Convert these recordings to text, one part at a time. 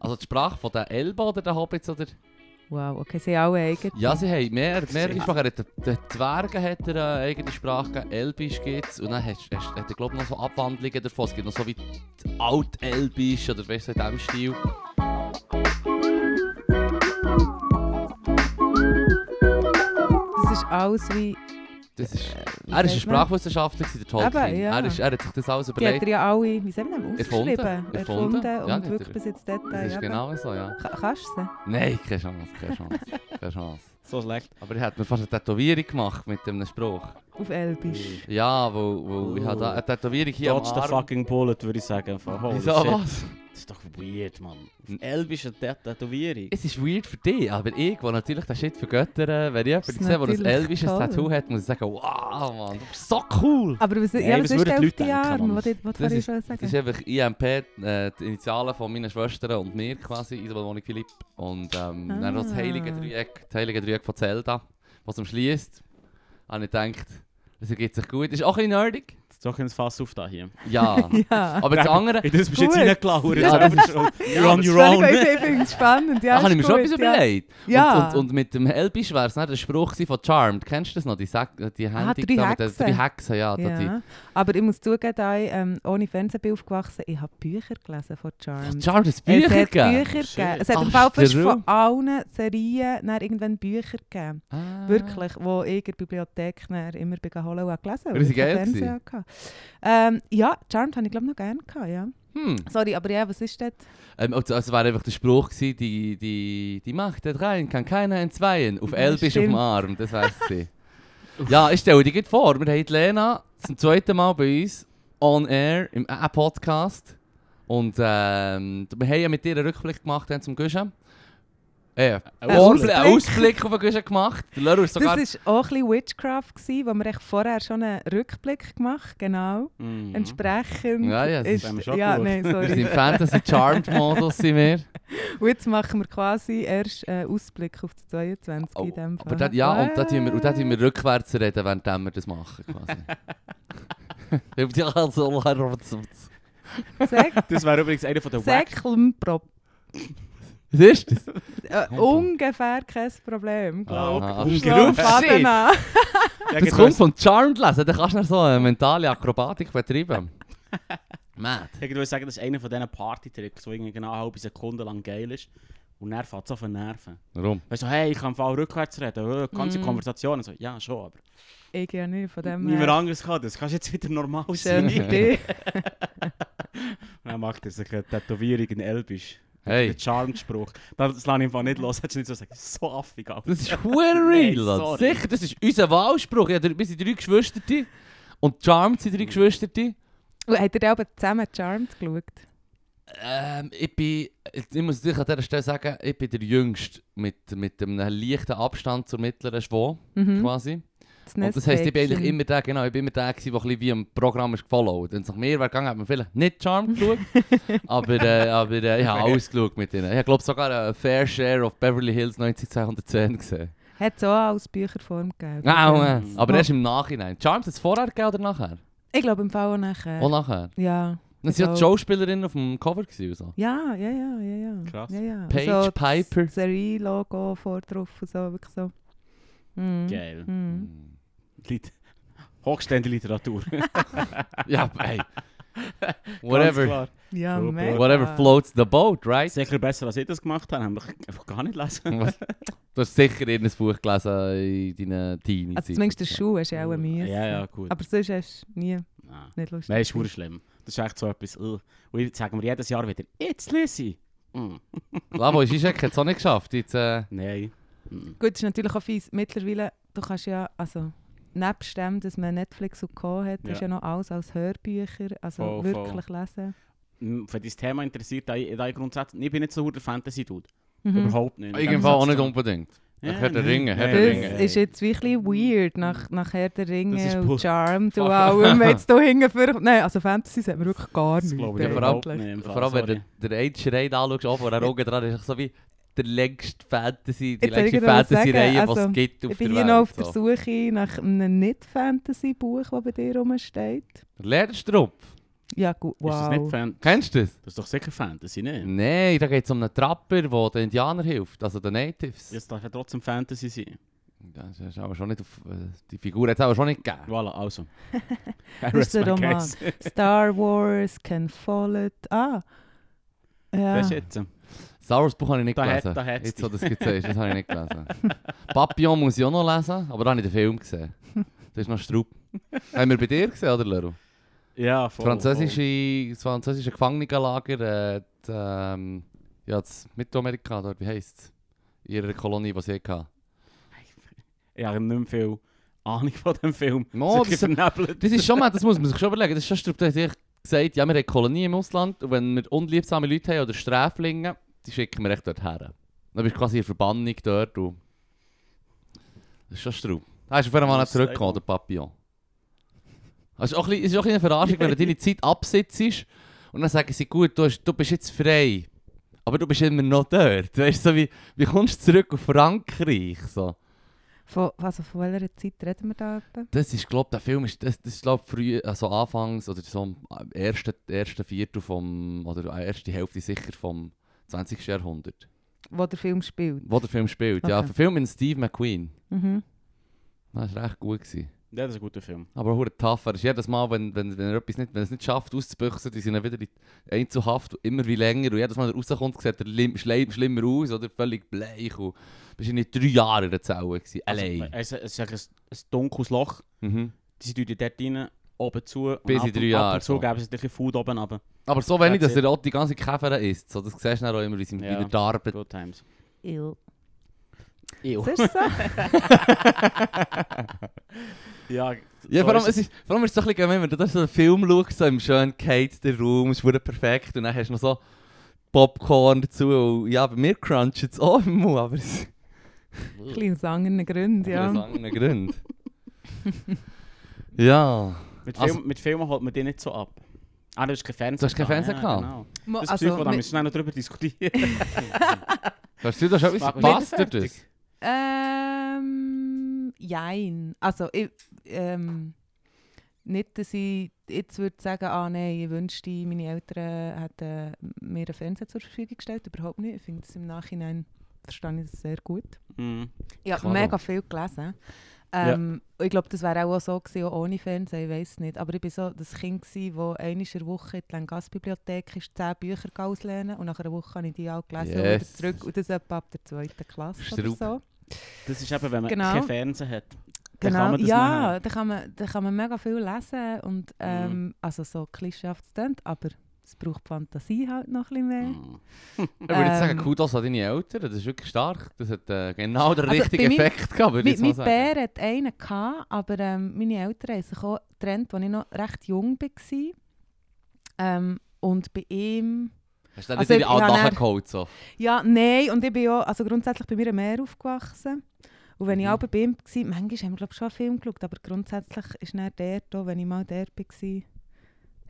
Also die Sprache von den Elben oder den Hobbits oder... Wow, okay, sie haben alle eigene. Ja, sie haben mehr, mehrere Sprachen. Hat Den den Zwergen hat er eine eigene Sprache gegeben, Elbisch gibt es. Und dann hast, hast, hat er glaube ich noch so Abwandlungen davon. Es gibt noch so wie Altelbisch oder weißt du, in diesem Stil. Das ist alles wie... Das ist, Wie er ist ein? Sprachwissenschaftler, der Tolkien. Eben, ja. er, ist, er hat sich das alles Die hat überlegt. er ja alle, wie sagen wir, Erfunden. ausgeschrieben. Erfunden. Ja, und wirklich er- bis ins Detail. Das ist eben. genau so, ja. Ka- Kannst du sie? Nein, keine Chance, keine Chance, keine Chance. So schlecht. Aber er hat mir fast eine Tätowierung gemacht mit einem Spruch. Auf Elbisch. Ja, wo, wo ich habe eine Tätowierung hier Dodge am the Arm. fucking bullet, würde ich sagen. Holy Wieso, shit. was? Das ist doch weird, Mann. Auf Elbisch eine Tätowierung. Es ist weird für dich, aber ich, der natürlich den Shit vergöttern, wenn ich Das jemanden ist sehe, der ein toll. Tattoo hat, muss ich sagen, wow, Mann, du bist so cool. Aber was, Nein, ja, was was ist würden denn die auf Leute denken? Was was Das ist- schon Das sagen? ist einfach IMP, äh, die Initialen von meinen Schwestern und mir quasi, Isabel, Monik, Philipp. Und ähm, dann noch das Ah. heilige Dreieck, das heilige Dreieck von Zelda, was umschließt. Habe ich gedacht, das ergibt sich gut. Ist auch ein bisschen nerdig. Doch ins Fass auf da hier. Ja. Ja. aber das andere... Das bist du jetzt reingelaufen. Ja, Ja, das You're on your own. Ich, finde es spannend. Ja, da habe ich mir schon etwas ja. überlegt. Ja. Und, und, und mit dem Elbisch wäre es der Spruch von Charmed. Kennst du das noch? Die, Sek die Handy drei da mit den Hexen. drei Hexen, ja. da Die, ja. Aber ich muss zugeben, da ich ähm, ohne Fernsehen bin aufgewachsen, ich habe Bücher gelesen von Charmed. Charmed hat es Bücher hat gegeben. Bücher gegeben. Es hat im Ach, Fall fast von allen Serien dann irgendwann Bücher gegeben. Ah. Wirklich, wo ich in der Bibliothek immer holen und habe gelesen sie ich keinen geil. Ähm, ja, Charmed habe ich glaube noch gerne gehabt, ja. Hm. Sorry, aber ja, was ist das? Ähm, also es war einfach der Spruch gewesen, die, die, die Macht der Dreien kann keiner entzweien. Auf Ja, Elbisch auf dem. Arm, das weiss sie. ja, ich stelle dir gerade vor, wir haben Lena zum zweiten Mal bei uns on air im äh, Podcast. Und ähm, wir haben ja mit ihr einen Rückblick gemacht zum Guschen. Ein Ausblick. Einen Ausblick auf den Guschen gemacht. Der Leru ist sogar... Das war auch ein bisschen Witchcraft, gewesen, wo wir echt vorher schon einen Rückblick gemacht genau. Mhm. Entsprechend Ja, ja, das ist... haben wir schon ja, geschaut. nein, wir sind sorry. im Fantasy-Charmed-Modus, sind wir. Und jetzt machen wir quasi erst einen Ausblick auf das 22 Oh, in dem Fall. Aber da, ja, und da tun wir, und da tun wir rückwärts reden, während wir das machen. Quasi. ja, so Sek Das wäre übrigens einer von den Wack. Säckelnprop. Was ist das? Äh, ungefähr kein Problem, glaube Ah, ich. ungefähr. Schau, Faden an. Das kommt von Charmed lesen, da kannst du noch so eine mentale Akrobatik betreiben. Mad. Ich würde sagen, das ist einer von diesen Party-Tricks, der irgendwie genau eine halbe Sekunde lang geil ist. Und dann fängt es auf den Nerven. Warum? Weißt du, hey, ich kann Fall rückwärts reden, äh, ganze Mhm. Konversationen. So, ja, schon, aber Ich ja nicht, von dem niemand her. anderes kann das. Kannst jetzt wieder normal Schön sein. für dich. Dann macht er sich eine Tätowierung in Elbisch. Hey. Der Charmed-Spruch. Das lasse ich einfach nicht los. Hättest du nicht so sagen. So affig. Das ist hure real. Hey. Sicher, das ist unser Wahlspruch. Ja, wir sind drei Geschwister. Und Charmed sind drei Geschwister. Und habt ihr aber zusammen Charmed geschaut? Ähm, ich bin, ich muss natürlich an dieser Stelle sagen, ich bin der Jüngste mit, mit einem leichten Abstand zur mittleren Schwau, Mhm. quasi. Das Und das heisst, ich bin eigentlich immer der, genau, ich bin immer der, gewesen, der ein bisschen wie am Programm ist gefollowt. Wenn es nach mir wäre gegangen, hat man vielleicht nicht Charmed geschaut. aber äh, aber äh, ich habe alles geschaut mit ihnen. Ich glaube sogar eine Fair Share of Beverly Hills 90210 gesehen. Hat es auch als Bücherform gegeben. Wow, äh, Mhm. aber erst im Nachhinein. Charmed hat es vorher gegeben oder nachher? Ich glaube im Fall auch nachher. Auch nachher. Ja. Dann sind ja die Also- Schauspielerinnen auf dem Cover gewesen. So. Ja, ja, ja, ja, ja. Krass. Ja, ja. Paige so Piper. Das Serie-Logo vor drauf und so, wirklich so. Mhm. Geil. Mhm. Lit Hochstehende Literatur. Ja, hey. Whatever. Ja, mega. whatever floats the boat, right? Sicher besser als ich das gemacht habe. Haben wir einfach gar nicht lesen. Was? Du hast sicher irgendein Buch gelesen in deinen Teenie. Also zumindest der Schuh hast du auch müssen. Ja, ja, gut. Aber sonst hast du nie Nein. nicht lustig. Nein, ist schlimm. Das ist echt so etwas. Uh. Und jetzt sagen wir jedes Jahr wieder, jetzt lese ich. Mm. Lavo, hat es auch nicht geschafft. Jetzt, äh, Nein. Mm. Gut, ist natürlich auch fies. Mittlerweile, du kannst ja, also nebst dem, dass man Netflix und Co. hat, Ja. ist ja noch alles als Hörbücher, also Voll, wirklich lesen. Mm, Wenn dich das Thema interessiert, da ich, ich grundsätzlich, ich bin nicht so der Fantasy-Dude. Mhm. Überhaupt nicht. irgendwann auch nicht unbedingt. Ja, Herr der. Ringe, Herr der Das Ringe. nein. ist jetzt wirklich weird, nach, nach Herr der Das ist Ringe und Charmed und allem. Jetzt hier hinten für... Nein, also Fantasy sagt man wirklich gar Das nicht. glaube ich Ja, vor allem- Vor allem, wenn du den Age Raid anschaust, auch vor der Augen dran, ist es so wie der längste Fantasy, die Jetzt längste Fantasy-Reihe, die es also, gibt auf Ich bin der hier Welt. noch auf der. Suche nach einem Nicht-Fantasy-Buch, das bei dir rumsteht. Der Lederstrumpf. Ja, gut, Ist das nicht wow. Fan Kennst du das? Das ist doch sicher Fantasy, ne? Nein, da geht es um einen Trapper, der den Indianern hilft, also den Natives. Das darf ja trotzdem Fantasy sein. Das ist aber schon nicht auf, äh, die Figur hat es aber schon nicht gegeben. Voilà, also. Das ist der Roman. Star Wars, Can Follett. Ah. Ja. Wer ist jetzt? Star Wars Buch habe ich nicht Da hat- gelesen. da hat's Jetzt, wo du das gesagt das habe ich nicht gelesen. Papillon muss ich auch noch lesen, aber da habe ich den Film gesehen. Das ist noch Strupp. haben wir bei dir gesehen, oder Leru? Ja, Das voll. französische, das französische Gefangenenlager, äh, die, ähm, ja, das Mittelamerika, dort, wie heisst es? In ihrer Kolonie, die sie hatten. Ich habe nicht mehr viel Ahnung von dem Film. No, Das ist das-. Das ist schon mal, das muss man sich schon überlegen. Das ist schon Strupp, der hat sich gesagt, ja, wir haben Kolonien im Ausland und wenn wir unliebsame Leute haben oder Sträflinge, die schicken wir echt dort her. Dann bist du quasi in Verbannung dort und... Das ist schon Strupp. Da hast du vorher mal Das ist zurückgekommen, der Papillon. Das ist auch ein bisschen, ist auch ein bisschen eine Verarschung, wenn du deine Zeit absitzt und dann sagen sie, gut, du, hast, du bist jetzt frei, aber du bist immer noch dort. Weißt du, so wie, wie kommst du zurück auf Frankreich? So. Von, also von welcher Zeit reden wir da etwa? Das ist, glaube der Film ist, das, das ist, glaub früh, also anfangs oder so am ersten, ersten Viertel vom, oder erste Hälfte sicher vom 20. Jahrhundert. Wo der Film spielt. Wo der Film spielt. Ja, Okay. der Film mit Steve McQueen. Mhm. Das war recht gut. Gewesen. Ja, das ist ein guter Film. Aber hure tough. Er ist jedes Mal, wenn, wenn, wenn er etwas nicht, wenn er es nicht schafft, auszubüchsen, die sind dann wieder in Einzelhaft, immer wie länger. Und jedes Mal, wenn er rauskommt, sieht er lim- schleim- schlimmer aus oder völlig bleich. Und bist du nicht drei Jahre in der Zelle gewesen. Allein. Also, es ist ein, ein dunkles Loch. Mhm. Sie tun dort rein, oben zu. Bis in drei Ab Jahre, und zu so. geben sie ein bisschen Food oben runter. Aber so wenig, dass er auch die ganze Käfer isst. So, das siehst du dann auch immer, wie sie Ja. wieder da arbeiten. Good times. Ew. Ew. Das ist so. Ja, Ja, so vor allem, ist es ist, vor allem ist es so ein bisschen, gemein, wenn du da so einen Film schaust, so im schönen geheizten Raum, ist wurde perfekt und dann hast du noch so Popcorn dazu. Und ja, bei mir cruncht es auch im Mund, aber es Ein bisschen aus anderen Gründen, ja. aus anderen Gründen. ja. Mit, Also- Film, mit Filmen holt man die nicht so ab. Ah, du hast kein Fernsehen. Du hast kein Fernsehen ja, gehabt? Genau. Mo- Das also, Psycho, da müssen wir noch darüber diskutieren. Hast du da schon etwas das? Ähm, jein. Also, ich, ähm, nicht, dass ich jetzt würde sagen, ah nein, ich wünschte, meine Eltern hätten mir einen Fernseher zur Verfügung gestellt. Überhaupt nicht. Ich finde das im Nachhinein, verstehe ich das sehr gut. Mhm. Ich habe mega viel gelesen. Ähm, und Ich glaube, das wäre auch so gewesen, auch ohne Fernsehen, ich weiß nicht. Aber ich war so das Kind, das einmal in der Woche in die Langasse-Bibliothek ist, zehn Bücher auszulernen und nach einer Woche habe ich die alle gelesen und wieder Yes. zurück. Und das etwa ab der zweiten Klasse oder Straub. so. Das ist eben, wenn man Genau. kein Fernsehen hat. Dann Genau, kann man das ja, da kann, man, da kann man mega viel lesen und ähm, also so klischeehaft aber es braucht Fantasie halt noch ein bisschen mehr. Mhm. Ich würde jetzt sagen, Ähm, Kudos an deine Eltern, das ist wirklich stark. Das hat äh, genau den Also, richtigen Effekt gehabt, würde ich Mein, jetzt mal mein sagen. Bär hat einen, gehabt, aber ähm, meine Eltern haben sich auch getrennt, als ich noch recht jung war. Ähm, und bei ihm... Hast du dann Also nicht habe nachgeholt? So. Ja, nein, und ich bin ja also grundsätzlich bei mir am Meer aufgewachsen. Und wenn ich Mhm. auch bei ihm war, manchmal haben wir glaub, schon einen Film geschaut, aber grundsätzlich ist dann der da, wenn ich mal der war,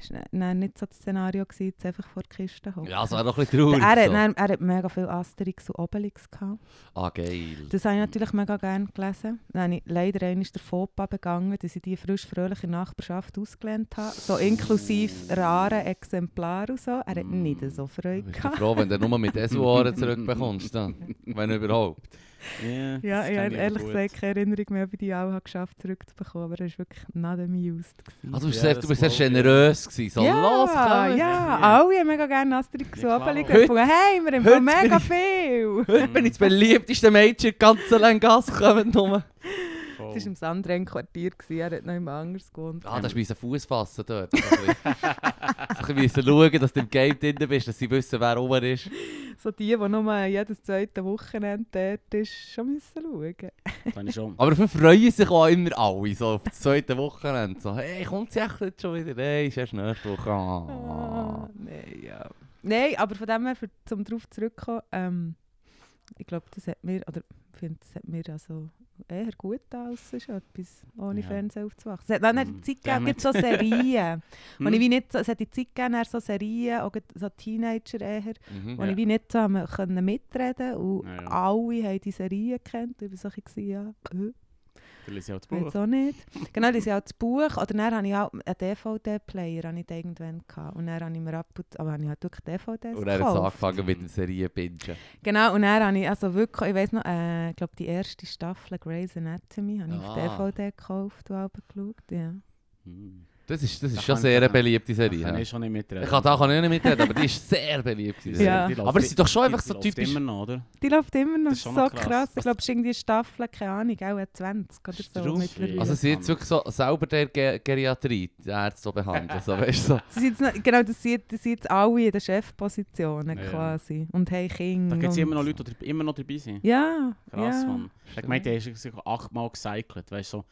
ist dann- dann nicht so das Szenario, gewesen, jetzt einfach vor der Kiste hocken. Ja, es war doch ein bisschen traurig. er, hat, so. dann, er hat mega viel Asterix und Obelix gehabt. Ah, geil. Das habe ich natürlich mega gerne gelesen. Dann habe ich leider einmal den Fauxpas begangen, dass ich die frisch fröhlich in der Nachbarschaft ausgelernt habe. So inklusive raren Exemplaren und so. Er hat nicht so Freude Bist du gehabt. froh, wenn du nur mit Esuaren zurückbekommst? Dann? Wenn überhaupt. Ja, ich habe ehrlich gut. gesagt keine Erinnerung mehr, ob ich die auch habe geschafft zurückzubekommen aber er war wirklich not amused. gewesen. Also, du, bist Ja, sehr, das du bist sehr generös gewesen. So, ja, los, komm. ja, alle haben mega gerne Asterix Ja. Obelix. Gefunden. Hey, wir haben mega bin viel. Heute bin ich das beliebteste Mädchen in der ganzen Langasse gekommen. Voll. Das war im Sandring Quartier, gewesen. er hat noch jemand anders gewohnt. Ah, da ist Fuß fassen dort. So ein bisschen müssen schauen, dass du im Game drin bist, dass sie wissen, wer oben ist. So die, die nur jedes zweite Wochenende dort ist, schon müssen schauen. Das ich schon. Aber dafür freuen sich auch immer alle, so auf das zweite Wochenende. So, hey, kommt sie echt jetzt schon wieder? Hey, ist erst nächste Woche. Ah, Ah. nein, ja. Nein, aber von dem her, für, um darauf zurückzukommen, ähm, ich glaube, das hat mir, oder ich finde, das hat mir also eher gut aus, schon etwas ohne Ja. Fernsehen aufzuwachsen. Es hat dann Mm. Zeit gegeben, gibt so Serien. Hm? ich wie nicht es hat die Zeit gegeben, so Serien, auch so Teenager eher, Mhm. wo Ja. ich wie nicht so mitreden und Ja, ja. alle haben die Serien. Und ich war so ein bisschen, ja, Dann lese ich auch das Ich weiß Buch. auch nicht. Genau, das ist ja auch das Buch. Oder dann hatte ich auch einen DVD-Player ich irgendwann gehabt. Und dann habe ich mir ab und aber habe ich halt wirklich DVDs Und er hat gekauft. angefangen mit der Serie bingen. Genau, und dann habe ich also wirklich, ich weiß noch, äh, ich glaube die erste Staffel Grey's Anatomy habe ich auf Ah. DVD gekauft und auch geschaut. Ja. Hm. Das ist, das ist Da schon sehr eine beliebte Da Serie. kann ja. ich schon nicht mitreden. Ich kann da kann ich nicht mitreden, aber die ist sehr beliebt. die Ja. Die läuft- Aber es sind doch schon die- einfach die so läuft typisch... immer noch, oder? Die läuft immer noch Das ist so krass. krass. Ich glaube, es ist irgendwie Staffel, keine Ahnung, auch 20 oder Ist so. Also sie jetzt wirklich so selber der Ge Geriatrie, die Ärzte so behandeln. So, weißt so. Sie sind jetzt noch, genau, das sind, das sind jetzt alle in den Chefpositionen Ja. quasi. Und haben Kinder. Da gibt es immer noch Leute, die immer noch dabei sind. Ja, Krass, ja. Mann. Ich der ist sich achtmal gecycelt, weißt du. So.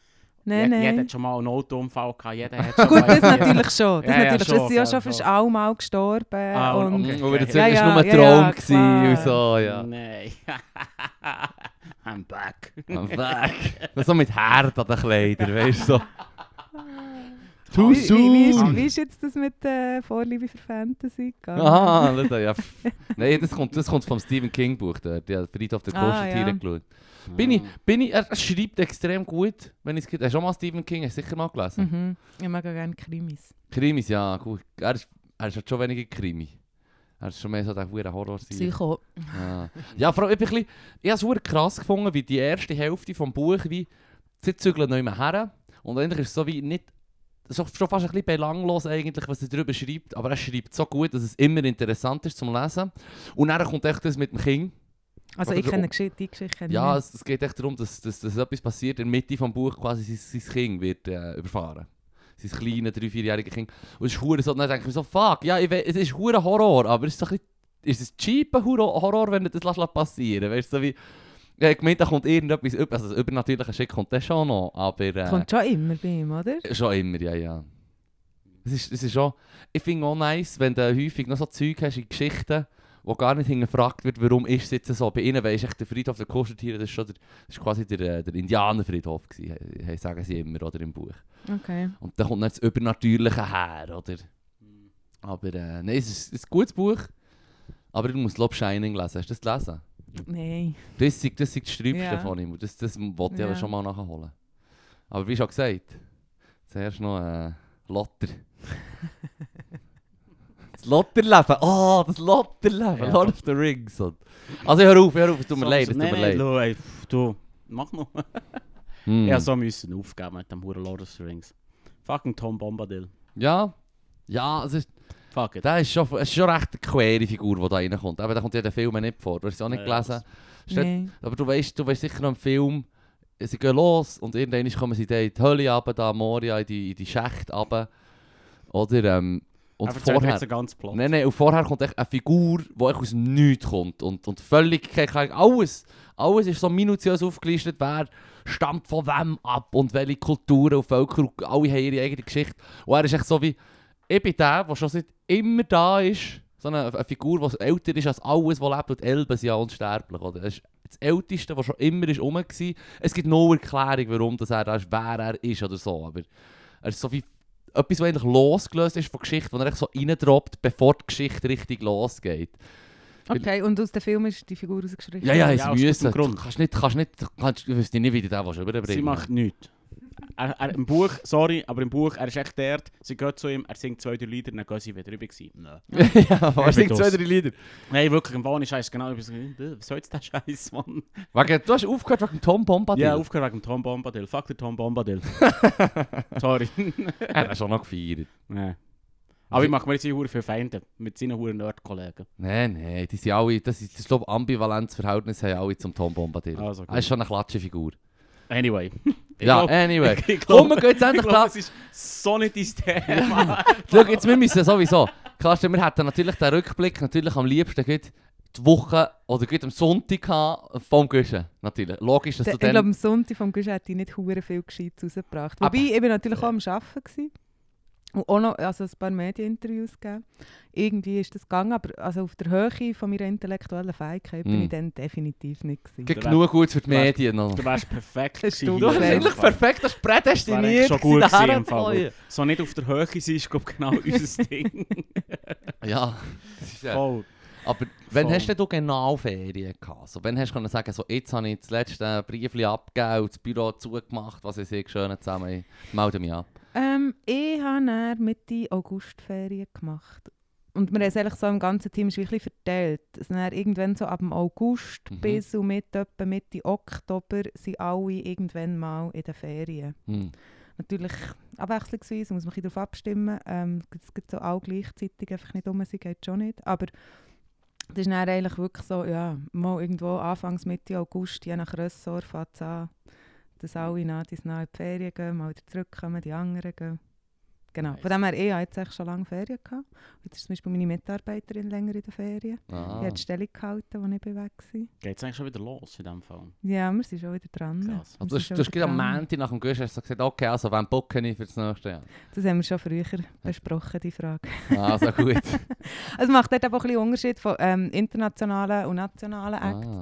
Nein, Je- Jeder hat schon mal einen Autounfall gehabt, jeder hat schon Gut, mal das natürlich schon. Das Ja, ja, natürlich. schon, das sind ja voll, schon fast alle mal gestorben. Ah, und okay. Und wieder Ja, ja, war nur ein ja, Traum ja, gewesen und so, ja. Nein. I'm back. Am Weg. so mit Herd an den Kleidern, weißt du, so. wie, wie, wie, ist, soon. wie ist jetzt das mit der Vorliebe für Fantasy gegangen? Aha, das, ja. Nein, das kommt, das kommt vom Stephen King Buch, der, der Friedhof der Ah, Kuscheltiere ja. geschaut. Bin ich, bin ich, er schreibt extrem gut, wenn ich es Hast du schon mal Stephen King, hast sicher mal gelesen? Mhm. Ich mag auch gerne Krimis. Krimis, ja, gut. Er ist, er halt schon weniger Krimi. Er ist schon mehr so der verdammte horror Psycho. Ja, ja vor allem, ich, bisschen- habe es krass gefunden, wie die erste Hälfte des Buches, wie sie zügeln nicht mehr her. Und eigentlich ist es so wie nicht, so, schon fast ein bisschen belanglos eigentlich, was er darüber schreibt, aber er schreibt so gut, dass es immer interessant ist zum Lesen. Und dann kommt echt das mit dem Kind. Also Oder ich kenne die Geschichte, kenne Ja, ich es, es geht echt darum, dass, dass, dass etwas passiert, in der Mitte des Buches quasi sein, sein Kind wird äh, überfahren. Sein kleines, drei-, vierjähriges Kind. Und es ist hure so, dann denke ich mir so, fuck, ja, ich es ist hure Horror, aber es ist so ein bisschen, ist es cheaper Horror, Horror, wenn du das lässt passieren Weißt du, so wie, ich habe gemeint, da kommt irgendetwas, also das übernatürliche Shit kommt das schon noch, aber äh, Kommt schon immer bei ihm, oder? schon immer, ja, ja. Es ist, es ist schon, ich finde auch nice, wenn du häufig noch so Zeug hast in Geschichten, wo gar nicht hingefragt wird, warum ist es jetzt so. Bei ihnen weisst echt der Friedhof der Kuscheltiere, das ist, schon der, das ist quasi der, äh, der Indianerfriedhof gewesen, he- sagen sie immer, oder, im Buch. Okay. Und da kommt dann das Übernatürliche her, oder? Aber äh, nein, es ist, es ist ein gutes Buch, aber du musst Lob Shining lesen. Hast du das gelesen? Nein. Das ist, das das Sträubste Ja. von ihm. Das, das wollte ich aber Ja. schon mal nachholen. Aber wie schon gesagt, zuerst noch äh, Lotter. das Lotterleben! Oh, das Lotterleben! Ja. Lord of the Rings. Und also hör auf, hör auf, es tut mir So- leid, so- es tut mir leid. schau, ey, pff, du, mach noch. Hm. Ja, so müssen aufgeben mit dem Huren Lord of the Rings. Fucking Tom Bombadil. ja, ja, es ist, Fuck it. der ist schon, es ist schon recht eine quere Figur, die da reinkommt. Aber da kommt ja der Film nicht vor. Du hast es auch nicht Ja, gelesen. Steht- Nein. Aber du weißt, du weißt sicher noch im Film, sie gehen los und irgendwann kommen sie in die Hölle runter, da Moria in die, in die Schächte runter. Oder, ähm, und Er erzählt vorher... jetzt ganzen Plot. Nein, nein, und vorher kommt echt eine Figur, die echt aus Nichts kommt und, und völlig. Alles, alles ist so minutiös aufgelistet, wer stammt von wem ab und welche Kulturen und Völker, alle haben ihre eigene Geschichte. Und er ist echt so wie, ich bin der, der schon seit immer da ist, so eine, eine Figur, die älter ist als alles, was lebt und Elben sind ja unsterblich. Oder? Er ist das Älteste, was schon immer ist rum war. Es gibt no Erklärung, warum das er da ist, wer er ist oder so, aber er ist so wie etwas, was eigentlich losgelöst ist von Geschichte, wo er echt so reindroppt, bevor die Geschichte richtig losgeht. Okay, und aus dem Film ist die Figur rausgestrichen? Ja, ja, Ja, es aus müssen. gutem Du Grund. kannst nicht, kannst nicht, kannst, ich wüsste nicht, wie du willst überbringen Sie macht nichts. Er, er, Im Buch, sorry, aber im Buch, er ist echt dort, sie geht zu ihm, er singt zwei, drei Lieder, dann gehen sie wieder rüber. Nein. ja, Ich singt zwei, drei Lieder. Nein, wirklich, im Wahn ist scheiße, genau. So, äh, Was soll jetzt der Scheiß, Mann? Wegen, du hast aufgehört wegen Tom Bombadil. Ja, aufgehört wegen Tom Bombadil. Fuck der Tom Bombadil. sorry. Er hat schon noch gefeiert. nee. Aber ich mache mir jetzt hier für Feinde mit seinen huren Nerd-Kollegen. Nein, nein, die sind alle, das ist, das glaube Ambivalenzverhältnis haben alle zum Tom Bombadil. Also, er ist schon eine klatsche Figur. Anyway. Ja, glaub- anyway. ich glaub- Komm, wir gehen jetzt Ich endlich glaube, klar. es ist so nicht dein Thema. Schau, jetzt, wir müssen sowieso. Klar, wir hätten natürlich den Rückblick natürlich am liebsten gut die Woche oder gut am Sonntag gehabt vom Guschen. Natürlich. Logisch, dass Der, du ich glaube, dann... am Sonntag vom Gusch hätte ich nicht hure viel Gescheites rausgebracht. Aber- Wobei, ich war natürlich auch am Arbeiten. Gewesen. Und auch noch also ein paar Medieninterviews gegeben. Irgendwie ist das gegangen, aber also auf der Höhe von meiner intellektuellen Fähigkeit bin Mm. ich dann definitiv nicht. Gewesen. Geht genug gut für die Medien noch. Du wärst perfekt Hast du gewesen Du in eigentlich perfekt, das prädestiniert. schon gut gewesen, im Fall. So nicht auf der Höhe sein, ist glaub, genau unser Ding. Ja. Das ist, ja. Voll. Aber wann Voll. hast denn du genau Ferien gehabt? So, wann hast du können sagen, so, jetzt habe ich das letzte Briefchen abgegeben und das Büro zugemacht, was ich sehr schön zusammen melde mich ab. Ähm, ich habe dann Mitte August Ferien gemacht. Und wir haben es eigentlich so im ganzen Team ist bisschen verteilt. Also dann irgendwann so ab dem August Mhm. bis und mit etwa Mitte Oktober sind alle irgendwann mal in den Ferien. Hm. Natürlich abwechslungsweise, muss man darauf abstimmen. Ähm, es gibt so alle gleichzeitig einfach nicht um, sie geht schon nicht. Aber das ist dann eigentlich wirklich so, ja, mal irgendwo Anfangs Mitte August, je nach Ressort, fängt es an, dass alle nach dies nach in die Ferien gehen, mal wieder zurückkommen, die anderen gehen. Genau. Von dem her, ich habe jetzt schon lange Ferien gehabt. Jetzt ist zum Beispiel meine Mitarbeiterin länger in den Ferien. Ah. Die hat die Stellung gehalten, als ich weg war. Geht es eigentlich schon wieder los in dem Fall? Ja, wir sind schon wieder dran. Krass. Also, du hast, gerade am. Montag nach dem Gusch hast du gesagt, okay, also wann booke ich für das nächste Jahr? Das haben wir schon früher besprochen, die Frage. Also gut. Es macht dort aber auch ein bisschen Unterschied von ähm, internationalen und nationalen Acts. ah.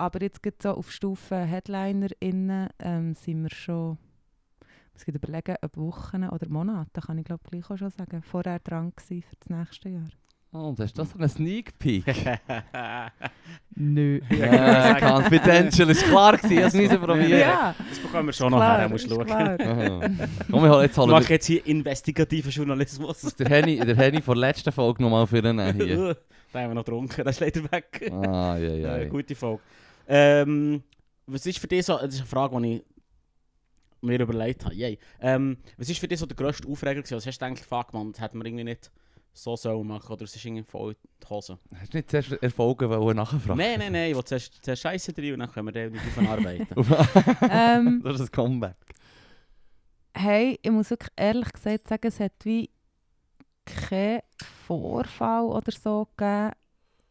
Aber jetzt gibt so auf Stufe HeadlinerInnen ähm, sind wir schon, muss ich überlegen, ob Wochen oder Monate, kann ich glaube gleich auch schon sagen, vorher dran gewesen für das nächste Jahr. Oh, und hast du das so einen Sneak Peek? Nö. Ja, confidential, ist klar gewesen, ich musste es probieren. Ja, das bekommen wir schon noch klar, her, musst ist du schauen. Komm, ich hol jetzt Ich mache wir jetzt hier investigativen Journalismus. der Henny, der Henny von der letzten Folge nochmal für ihn hier. da haben wir noch getrunken, das ist leider weg. Ah, ja, ja. Ja, gute Folge. Ähm, was ist für dich so, das ist eine Frage, die ich mir überlegt habe. Yay. Ähm, was ist für dich so der grösste Aufreger gewesen? Was hast du eigentlich fuck man, das hätten wir irgendwie nicht so sollen machen oder es ist irgendwie voll die Hose? Hast du nicht zuerst Erfolge wollen nachfragen? Nein, nein, nein, ich will zuerst, zuerst Scheiße drin und dann können wir dann nicht davon arbeiten. ähm, das ist ein Comeback. hey, ich muss wirklich ehrlich gesagt sagen, es hat wie keinen Vorfall oder so gegeben,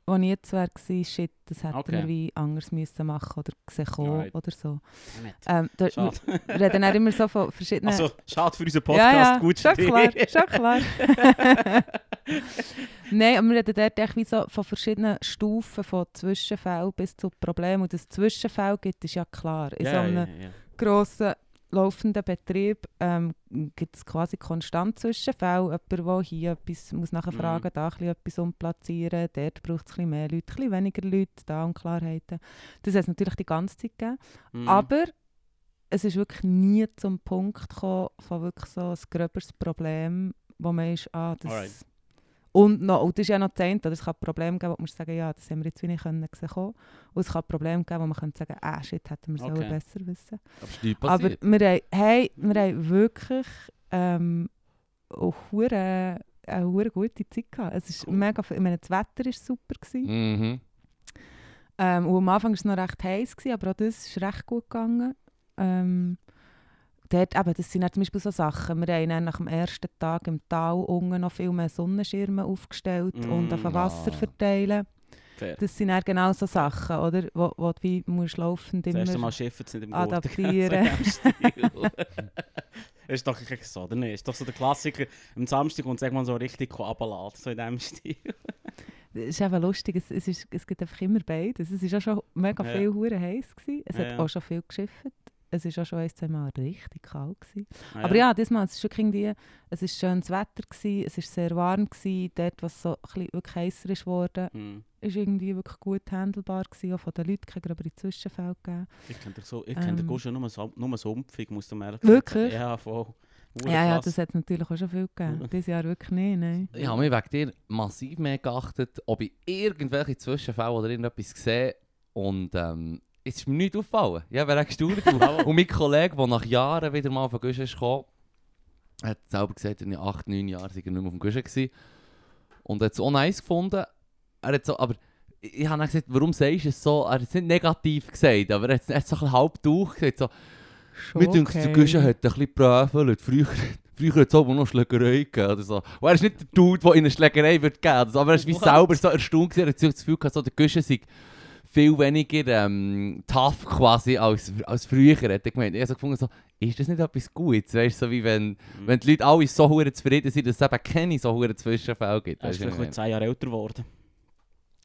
wo ich jetzt wäre gewesen, shit, das hätten Okay. wir wie anders müssen machen oder gesehen kommen Alright. oder so. Ähm, da, wir reden dann immer so von verschiedenen... Also, schade für unseren Podcast, ja, ja, gut schon klar, schon klar. Nein, aber wir reden dort echt wie so von verschiedenen Stufen, von Zwischenfällen bis zu Problemen. Und das Zwischenfall gibt, ist ja klar. In so Ja, einem ja, ja. grossen laufenden Betrieb ähm, gibt es quasi konstant Zwischenfälle. Jemand, der hier etwas muss nachher Mhm. fragen, da ein bisschen etwas umplatzieren, dort braucht es ein mehr Leute, ein bisschen weniger Leute, da Unklarheiten. Das hat es natürlich die ganze Zeit gegeben. Mhm. Aber es ist wirklich nie zum Punkt gekommen von wirklich so ein gröberes Problem, wo man ist, ah, das... Alright. Und, noch, und das ist ja noch eine, oder es kann Probleme geben, wo man sagen ja, das haben wir jetzt wie nicht können sehen kommen. Und es kann Probleme geben, wo man könnte sagen, ah, shit, hätten wir es Okay. besser wissen Aber ist aber wir haben, hey, wir haben wirklich ähm, auch eine hure gute Zeit gehabt. Es ist Cool. mega, ich meine, das Wetter war super. Gewesen. Mhm. Ähm, und am Anfang war es noch recht heiß, gewesen, aber auch das ist recht gut gegangen. Ähm, dort, eben, das sind zum Beispiel so Sachen. Wir haben nach dem ersten Tag im Tal unten noch viel mehr Sonnenschirme aufgestellt und auf Mm, Wasser ah. verteilen. Fair. Das sind dann genau so Sachen, oder? Wo, wo du wie musst laufend Das erste immer... Mal schiffen nicht im adaptieren. Gurt. ist doch so, oder nicht? Ist doch so der Klassiker. Am Samstag kommt es irgendwann so richtig runterladen, so in diesem Stil. Es ist einfach lustig, es, es, ist, es gibt einfach immer beides. Es war auch schon mega Ja. viel hure heiß. Es Ja, hat ja. auch schon viel geschifft. Es war auch schon ein, zwei Mal richtig kalt. Gewesen. Ah, Aber ja, diesmal, es ist wirklich irgendwie, es war schönes Wetter, gewesen, es war sehr warm. Gewesen. Dort, was so ein bisschen wirklich heißer ist geworden, Hm. ist irgendwie wirklich gut handelbar gewesen. Auch von den Leuten, keine gröbere Zwischenfälle gegeben. Ich kenne den so, ich kenn den Ähm. Guschen nur, so, nur sumpfig, musst du mir ehrlich Wirklich? sagen. Ja, voll. Ja, ja, das hat es natürlich auch schon viel gegeben. Mhm. Dieses Jahr wirklich nicht, nein. Ich habe mich wegen dir massiv mehr geachtet, ob ich irgendwelche Zwischenfälle oder irgendetwas sehe. Und ähm, es ist mir nicht aufgefallen. Ja, wer gestaunt. und, mein Kollege, der nach Jahren wieder mal auf den Guschen gekommen, hat selber gesagt, in 8, 9 Jahren sei er nicht mehr auf dem Guschen gewesen. Und hat es auch nice gefunden. Er hat so, aber ich, habe gesagt, warum sagst du es so? Er hat es nicht negativ gesagt, aber er hat es er hat es so ein bisschen halb durch gesagt. So, Schon mir denkt, der Guschen hat ein bisschen geprüfelt. Früher, früher hat es auch noch Schlägerei gegeben. Oder so. Und er ist nicht der Dude, der in eine Schlägerei wird geben würde. Aber er ist wie selber so erstaunt gewesen. Er hat das Gefühl gehabt, so, der Guschen sei viel weniger ähm, tough quasi als, als früher. Hat er gemeint. Ich habe so gefunden, so, ist das nicht etwas Gutes? Weißt du, so wie wenn, Mhm. wenn die Leute alle so hure zufrieden sind, dass es eben keine so hure Zwischenfälle gibt. Er ist vielleicht was zehn Jahre älter geworden.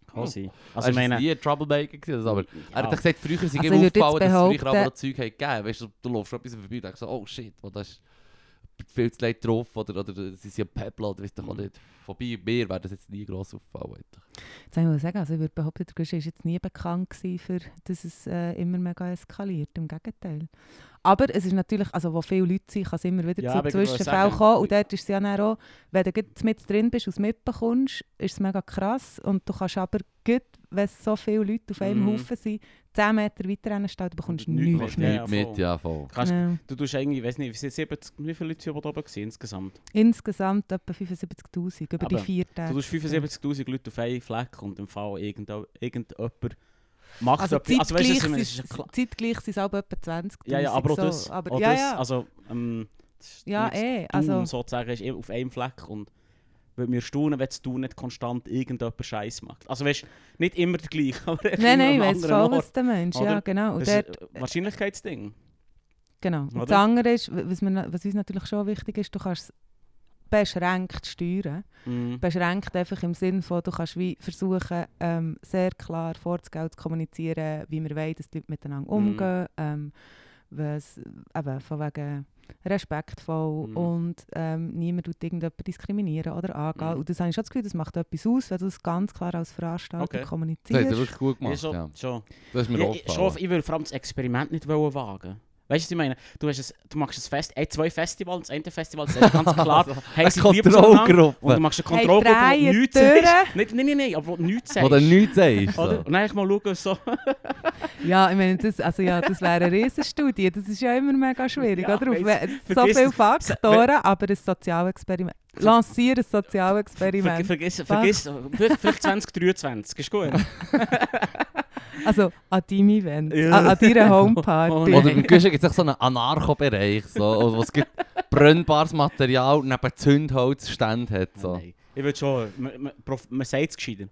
Kann Oh. sein. meine? Also ich er meine... ein Troublemaker, gewesen, aber ja, er hat gesagt, früher sind Also ihm aufgefallen, dass es früher aber auch Zeug hat gegeben. Weißt du, du läufst etwas vorbei und denkst so, oh shit, wo das ist viel zu leid drauf oder, oder sie sind ja Pebble oder weiss doch auch Mhm. nicht. Vorbei, mir wäre das jetzt nie gross auffallen. eigentlich. Jetzt soll ich mal sagen, also ich würde behaupten, der Guschen war jetzt nie bekannt gewesen, für, dass es äh, immer mega eskaliert. Im Gegenteil. Aber es ist natürlich, also wo viele Leute sind, kann es immer wieder Ja, zu Zwischenfällen kommen. Und dort ist es ja dann auch, wenn du mit drin bist und es mitbekommst, ist es mega krass. Und du kannst aber gut, wenn so viele Leute auf einem Mhm. Haufen sind, 10 Meter weiter du bekommst Nichts nichts mit, ja. Nicht mit, ja voll. Kannst, Genau. Du tust irgendwie, ich weiß nicht, wie sind 70, wie viele Leute sind da oben insgesamt? Insgesamt etwa 75'000 über die Aber vier Du Tage. tust 75'000 Leute auf einen Fleck und im Fall irgendjemand, irgendjemand macht Also etwas. Also weißt du? Es sind- ist ja klar- zeitgleich sind es auch etwa 20'000. Ja, ja, aber auch so. das. Aber, auch ja, das, ja. Also, ähm, das ist ja, eh. Also, sozusagen ist eh auf einem Fleck und würde mir staunen, wenn Tun nicht konstant irgendjemand Scheiß macht. Also weißt du, nicht immer der gleiche, aber nein, nein, ich einem voll, was der Mensch, ja, oder? genau. Und Das ist ein Wahrscheinlichkeitsding. genau. Und oder? das andere ist, was, mir, was uns natürlich schon wichtig ist, du kannst es beschränkt steuern. Mhm. Beschränkt einfach im Sinne von, du kannst wie versuchen, ähm, sehr klar vorzugehen, zu kommunizieren, wie wir wollen, dass die Leute miteinander Mhm. umgehen. Ähm, was, eben, von wegen respektvoll Mhm. und ähm, niemand tut irgendjemanden diskriminieren oder angehen. Mhm. Und das habe ich schon das Gefühl, das macht etwas aus, wenn du das ganz klar als Veranstalter Okay. Das hat kommunizierst. er wirklich gut Ja, gemacht, schon, ja. schon. Das ist mir Ja, ja, ich, schon, ich will vor allem das Experiment nicht wagen. Weißt du, was ich meine? Du, hast ein, du machst ein Fest, ey, zwei Festivals, das eine Festival, das ist ganz klar, hey, sie zueinander. Und du Kontrollgruppe, machst eine Hey, Kontrollgruppe, drei die nichts sagst. Nein, nein, nein, nein, aber wo du nichts sagst. nichts sagst. Oder? So. Und dann eigentlich mal schauen, so. Ja, ich meine, das, also ja, das wäre eine Riesenstudie. Das ist ja immer mega schwierig, Ja, oder? Weiss- so vergiss- viele Faktoren, aber ein Sozialexperiment. Lanciere ein Ver Sozialexperiment. vergiss, vergiss, vielleicht, vielleicht 2023, ist gut. Also an deinem Event, Ja. an, an deiner Homeparty. Oh Oder im Guschen gibt es so einen Anarcho-Bereich, so, wo es gibt brennbares Material neben Zündholzständen hat. So. Nein. Ich würde schon, man, man, man sagt es gescheiter.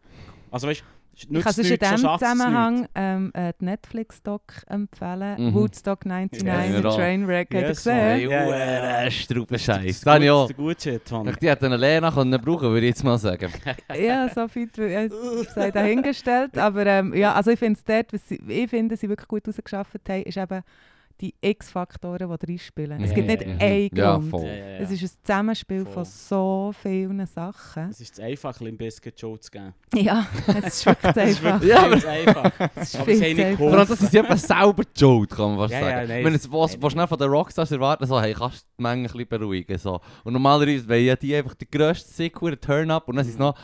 Also weißt ich kann sonst in diesem Zusammenhang ähm, äh, die Netflix-Doc empfehlen. Mhm. Woodstock 99, Ja, der ja. Trainwreck. Yes, gesehen? Hey, Ja, ja, ja. ja. Das ich ist der gute Shit, Mann. Die hätten eine Lena können brauchen, würde ich jetzt mal sagen. Ja, so viel äh, sei dahingestellt. Aber ähm, ja, also ich finde es dort, was sie, ich finde, sie wirklich gut rausgeschafft haben, ist eben die X-Faktoren, die reinspielen. Es Ja, gibt ja, nicht ja. einen Ja, Grund. voll. Ja, ja, ja. Es ist ein Zusammenspiel Voll. von so vielen Sachen. Es ist einfach, ein Biscuit Show zu geben. Ja, es ist wirklich Es ist einfach. Ja, einfach. Es ist aber viel haben zu nicht einfach. Vor allem, das ist eben selber die Schuld, kann man fast Ja, ja, sagen. nein, Wenn es- es was, was schnell von den Rockstars erwarten, so, hey, kannst du die Menge ein bisschen beruhigen. So. Und normalerweise wollen ja die einfach den grössten Sick, Turn-up und dann sind es noch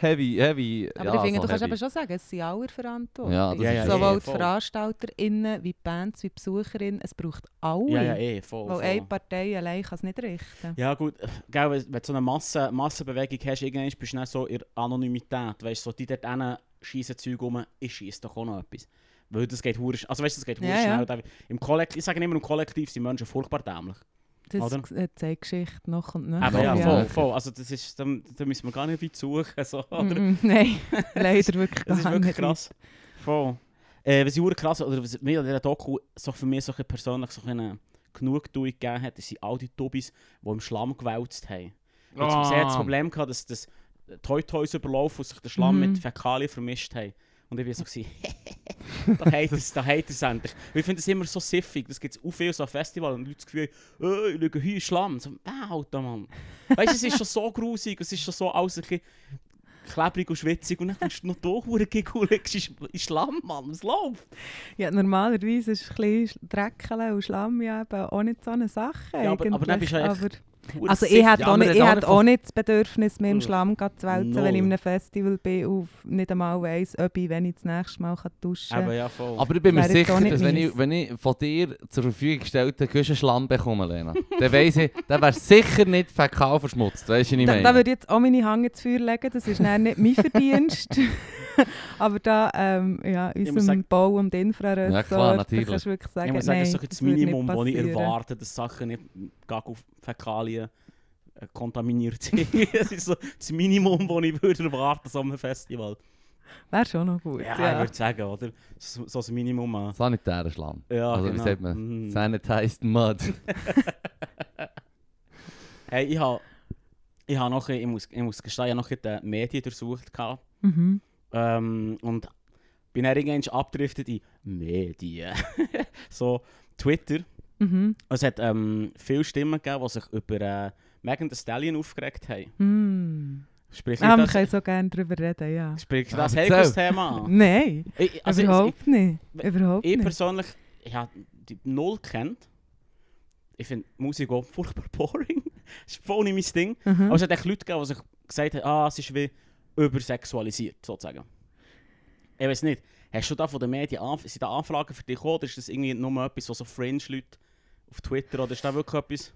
heavy, heavy. Aber ja, ich finde, so du kannst eben schon sagen, es sind alle Verantwortung. Ja, das Ja, ja, Sowohl eh, die. VeranstalterInnen, wie die Bands, wie die BesucherInnen. Es braucht alle. Ja, ja, eh, voll. Weil voll. eine Partei allein kann es nicht richten. Ja gut, gell, wenn wenn du so eine Masse, Massenbewegung hast, irgendwann bist du dann so in Anonymität. Weißt du, so die dort hinten schiessen Zeug rum, ich schieße doch auch noch etwas. Weil das geht hure, also weißt du, das geht hure Ja, schnell. Im Kollektiv, ich sage immer, im Kollektiv sind Menschen furchtbar dämlich. Das Oder? äh, zeigt Geschichte noch und noch. Aber ja, ja. voll, voll. Also das ist, da, da müssen wir gar nicht weit suchen. So, oder? Mm, mm, Nein, leider wirklich Das ist wirklich krass. Voll. Äh, was ich krass, oder was mir an dieser Doku so für mich so ein persönlich so eine Genugtuung gegeben hat, das sind all die Tubis, die im Schlamm gewälzt haben. Und Ah. Sie hat das Problem gehabt, dass das Toy Toys überlaufen und sich der Schlamm Mhm. mit Fäkalien vermischt haben. Und ich war so, da hat es, da hat es endlich. Und ich finde das immer so siffig, das gibt es auch viel so an Festivals und Leute das Gefühl, oh, ich schaue hier Schlamm. So, wow, Alter, Mann. Weißt du, es ist schon so grusig, es ist schon so alles ein bisschen klebrig und schwitzig und dann kommst du noch gegen und legst in Schlamm, Mann, was läuft? Ja, normalerweise ist ein bisschen Dreckeln und Schlamm ja eben auch nicht so eine Sache. Ja, aber- aber dann bist du Aber- Hure Also ich hätte auch, nicht, ich auch hätte nicht auch von- nicht das Bedürfnis, mich im Null. Schlamm zu wälzen, Null. wenn ich in einem Festival bin und nicht einmal weiss, ob ich, wenn ich das nächste Mal kann duschen kann. Aber ja. Aber ich bin mir sicher, dass wenn ich, wenn ich von dir zur Verfügung gestellten Küchenschlamm bekomme, Lena, dann weiss ich, der wäre sicher nicht fäkal verschmutzt. Weißt du, was ich Da, meine? da würde ich jetzt auch meine Hand ins Feuer legen, das ist dann nicht mein Verdienst. Aber da, ähm, ja, unserem sagen- Bau- und Infraressort, Ja, klar, da natürlich. kannst du wirklich sagen, ich muss sagen, nein, das ist das Minimum, das ich erwarte, dass Sachen nicht gar auf Fäkalien äh, kontaminiert sind. das ist so das Minimum, das ich würde erwarten so einem Festival. Wäre schon noch gut, Ja, ja. ich würde sagen, oder? So, so ein Minimum an. Sanitärer Schlamm. Ja, also wie genau. sagt man? Mhm. Sanitized Mud. Hey, ich habe ich ha noch, ich muss, ich muss gestehen, ich habe noch den Medien durchsucht. gehabt. Mhm. Ähm, und bin dann irgendwann abgedriftet in Medien. so Twitter. Mhm. Es hat ähm, viele Stimmen gegeben, die sich über äh, Megan Thee Stallion aufgeregt haben. Mm. Sprich, Ah, wir das, können so gerne darüber reden, ja. sprich Ja, das heikles Thema an. Nein, Ich, also, ich, überhaupt nicht. ich- Überhaupt ich nicht. persönlich, ich habe die null kennt. Ich finde Musik auch furchtbar boring. Das ist voll nicht mein Ding. Mhm. Aber es hat echt Leute gegeben, die sich gesagt haben, ah, es ist wie übersexualisiert, sozusagen. Ich weiß nicht, hast du da von den Medien Anf sind da Anfragen für dich gekommen, oder ist das irgendwie nur etwas, was so Fringe-Leute auf Twitter, oder ist da wirklich etwas?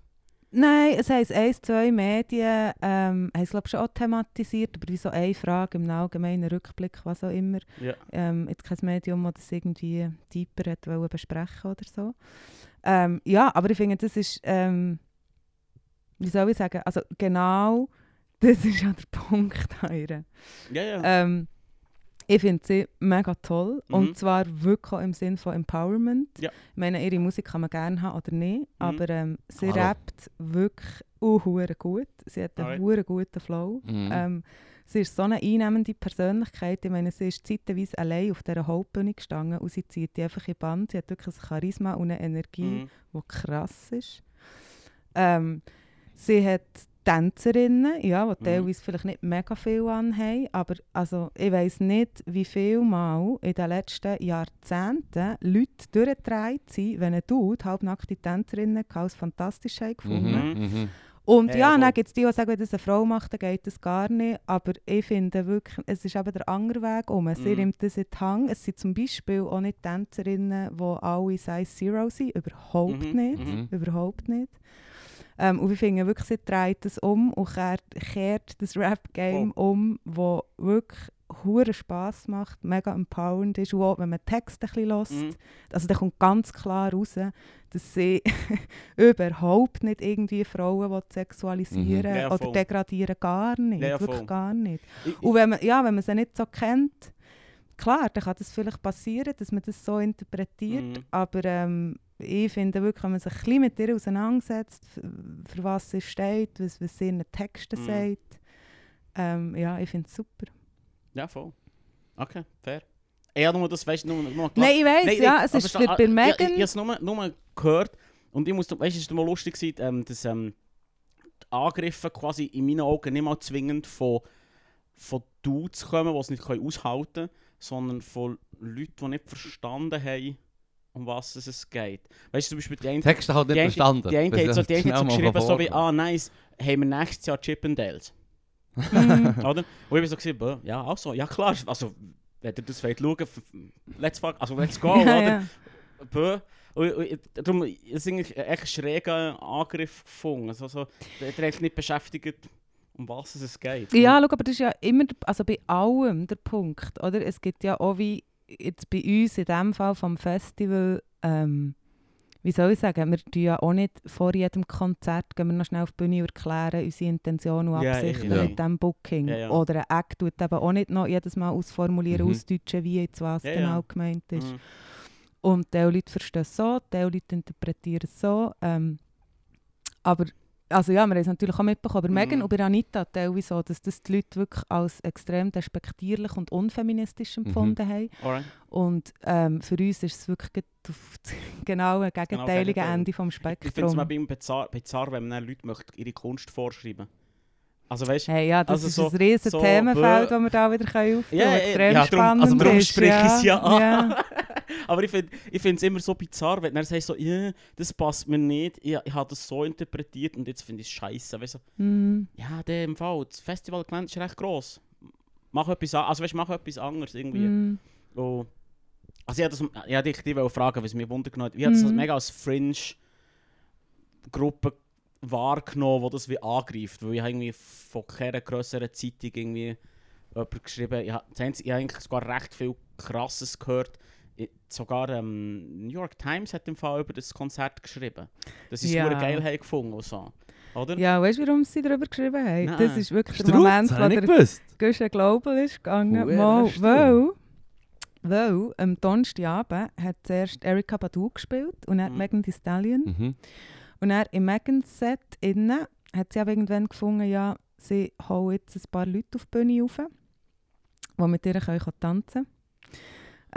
Nein, es heisst eins, zwei Medien ähm, haben es glaube schon auch thematisiert, aber wie so eine Frage im allgemeinen Rückblick, was auch immer. Ja. Ähm, jetzt kein Medium, das das irgendwie tiefer hat wollen besprechen oder so. Ähm, ja, aber ich finde, das ist, ähm, wie soll ich sagen, also genau das ist ja der Punkt an ihr. Ja, ja. Ähm, ich finde sie mega toll. Mhm. Und zwar wirklich auch im Sinn von Empowerment. Ja. Ich meine, ihre Musik kann man gerne haben oder nicht. Aber ähm, sie Hallo. rappt wirklich auch hure gut. Sie hat einen hure guten Flow. Mhm. Ähm, sie ist so eine einnehmende Persönlichkeit. Ich meine, sie ist zeitweise allein auf dieser Hauptbühne gestanden und sie zieht die einfach in die Band. Sie hat wirklich ein Charisma und eine Energie Mhm. die krass ist. Ähm, sie hat Tänzerinnen, ja, die Mhm. teilweise vielleicht nicht mega viel anhaben, aber also, ich weiß nicht, wie viel Mal in den letzten Jahrzehnten Leute durchgedreht sind, wenn ein Dude halbnackte Tänzerinnen als fantastisch haben gefunden. Mhm. Mhm. Und Ja, ja, voll. dann gibt es die, die sagen, wenn das eine Frau macht, dann geht das gar nicht. Aber ich finde wirklich, es ist eben der andere Weg um. Sie Mhm. nimmt das in die Hand. Es sind zum Beispiel auch nicht Tänzerinnen, die alle Size Zero sind. Überhaupt Mhm, nicht. mhm. Überhaupt nicht. Ähm, und wir finden wirklich, sie dreht das um und kehrt, kehrt das Rap-Game um, wo wirklich hure Spass macht, mega empowernd ist. Und auch, wenn man Texte ein bisschen hört, Mhm. also da kommt ganz klar raus, dass sie überhaupt nicht irgendwie Frauen sexualisieren Mhm. Ja, oder degradieren, gar nicht, Ja, wirklich gar nicht. Ich- Und wenn man, ja, wenn man sie nicht so kennt, klar, dann kann das vielleicht passieren, dass man das so interpretiert, Mhm. aber ähm, ich finde wirklich, wenn man sich ein bisschen mit ihr auseinandersetzt, für was sie steht, was, was sie in den Texten Mhm. sagt, ähm, ja, ich finde es super. Ja, voll. Okay, fair. Ich habe nur das, weißt du, nur, nur Nein, ich Nein, ja, es ist für, ah, bei Ich, ich, Megan... ich habe es nur, nur gehört und ich muss, weißt du, es war mal lustig, gewesen, ähm, dass ähm, die Angriffe quasi in meinen Augen nicht mal zwingend von, von Dudes kommen, die es nicht können aushalten können, sondern von Leuten, die nicht verstanden haben, um was es geht. Weißt du, zum Beispiel die eine, Texte halt nicht verstanden. die eine Bis hat so, die so geschrieben, so wie, ah nice, haben wir nächstes Jahr Chippendales. Mhm. Oder? Und ich bin so gesehen, bäh, ja, auch so, ja klar, also wenn ihr das wollt schauen, let's fuck, also let's go, ja, oder? ja. Bö. Und, und, darum, es ist eigentlich echt ein schräger Angriff gefunden. Also, so, der hat nicht beschäftigt, um was es geht. Ja, schau, aber das ist ja immer, also bei allem der Punkt, oder? Es gibt ja auch wie jetzt bei uns in dem Fall vom Festival, ähm, wie soll ich sagen, wir tun ja auch nicht vor jedem Konzert, gehen wir noch schnell auf die Bühne und erklären unsere Intention und Ja, Absichten ja. mit dem Booking. Ja, ja. Oder ein Act tut eben auch nicht noch jedes Mal ausformulieren, Mhm. ausdeutschen, wie jetzt was Ja, genau ja. gemeint ist. Mhm. Und die Leute verstehen es so, die Leute interpretieren es so. Ähm, aber, also ja, wir haben es natürlich auch mitbekommen. Aber Mhm. Megan und bei Anita teilweise so, dass das die Leute wirklich als extrem despektierlich und unfeministisch empfunden haben. Alright. Und ähm, für uns ist es wirklich auf das genaue gegenteilige Gegenteil. Ende vom Ich finde es Spektrum. mal bei ihm bizarr, bizarr, wenn man Leute möchte ihre Kunst vorschreiben Also weißt du, Hey, ja, das Also ist so- ein riesiges so, Themenfeld, das wir da wieder Ja, können. ja, Extrem ja, darum- spannend also darum ist. spreche ich es ja an. ja. aber ich finde ich es immer so bizarr, wenn er sagt so, ja, das passt mir nicht, ich, ich habe das so interpretiert und jetzt finde ich es scheiße. Weißt du, Mhm. ja, der im Fall, das Festivalgelände ist recht gross. Mach etwas, also weißt, mach etwas anderes irgendwie. Mhm. Oh. Also ich ich hätte dich die wollte fragen, was mich wundert genommen hat. Ich habe das Mhm. mega als Fringe-Gruppe wahrgenommen, die das wie angreift. Weil ich habe irgendwie von keiner grösseren Zeitung irgendwie jemand geschrieben ich habe, ich habe eigentlich sogar recht viel Krasses gehört. Sogar ähm, New York Times hat im Fall über das Konzert geschrieben. Sie es Ja. super geil haben gefunden und so. Oder? Ja, weißt du, warum sie darüber geschrieben haben? Nein. Das ist wirklich der Strutz, Moment, habe wo der. Guschen Global ist gegangen. Hure Mal, weil, weil am Donnerstagabend hat zuerst Erika Badu gespielt und dann Mhm. Megan Thee Stallion. Mhm. Und dann im Megans Set innen hat sie aber irgendwann gefunden, ja, sie holen jetzt ein paar Leute auf die Bühne rauf, die mit ihr können tanzen können.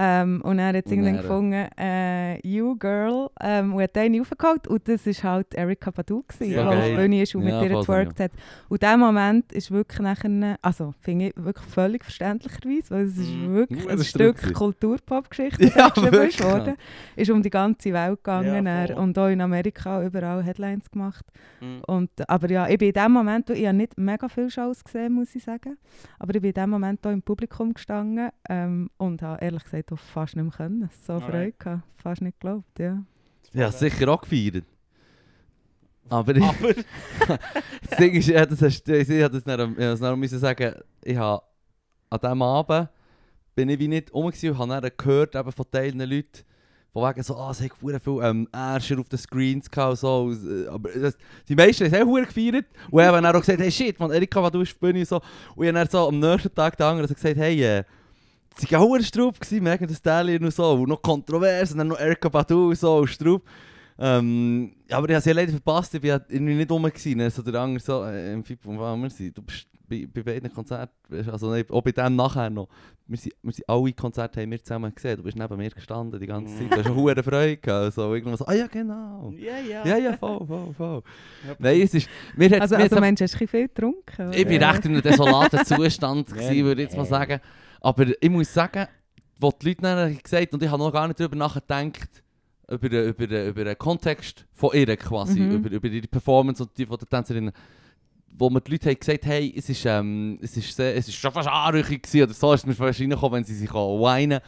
Ähm, und er hat Und irgendwann dann- gefunden, äh, You Girl, ähm, und hat eine aufgeholt. Und das war halt Erika Badu, die So auf der Bühne ist und Ja, mit ihr voll getwerkt hat. Und dieser Moment ist wirklich nachher, also finde ich wirklich völlig verständlicherweise, weil es ist Mhm. wirklich Ja, ein ist Stück. Kulturpop-Geschichte, Ja, geschrieben worden. Ist um die ganze Welt gegangen Ja, und auch in Amerika überall Headlines gemacht. Mhm. Und, aber ja, ich bin in dem Moment, ich habe nicht mega viele Shows gesehen, muss ich sagen, aber ich bin in dem Moment auch im Publikum gestanden ähm, und habe ehrlich gesagt auch fast nicht mehr können. So Alright. Freude gehabt, fast nicht geglaubt, ja. Ja, sicher auch gefeiert. Aber ich, Aber das Ding ist, ja, das hast, ich habe das dann, ich dann müssen sagen, ich habe an diesem Abend bin ich wie nicht rum und habe dann gehört eben von Teilen Leuten, von wegen so, ah, es hat viel ähm, Ärscher auf den Screens gehabt und so. äh, Aber das, die meisten haben es auch gefeiert. Und haben dann auch gesagt, hey shit, man, Erika, was du der Bühne und so. Und ich habe dann so am nächsten Tag den anderen gesagt, hey, äh, sie waren auch Straub Megan Thee Stallion und so. Und noch kontrovers und dann noch Erika Badu und so und Straub. Ähm, aber ich habe sie leider verpasst, ich war ja irgendwie nicht rum. Gewesen. Dann So der andere so, äh, im Fippo, wo waren wir? sind? Du bist bei, bei beiden Konzerten, also nicht, auch bei dem nachher noch. Wir sind, wir sind alle Konzerte haben wir zusammen gesehen, du bist neben mir gestanden die ganze Zeit, du hast eine hohe Freude gehabt. Also, irgendwann so, ah ja genau. ja, ja. Ja, ja, voll, voll, voll. Ja. Nein, es ist, mir hat, Also, mir also Mensch, hast du ein bisschen viel getrunken? ich bin oder? recht in einem desolaten Zustand, gewesen, würde ich jetzt mal sagen. Aber ich muss sagen, wo die Leute dann gesagt und ich habe noch gar nicht darüber nachgedacht, über, über, über den Kontext von ihr quasi, Mhm. über, über ihre Performance und die von der Tänzerinnen, wo mir die Leute haben gesagt hey, es ist, ähm, es ist, sehr, es ist schon fast anrüchig gewesen, oder so ist es mir fast reingekommen, wenn sie sich weinen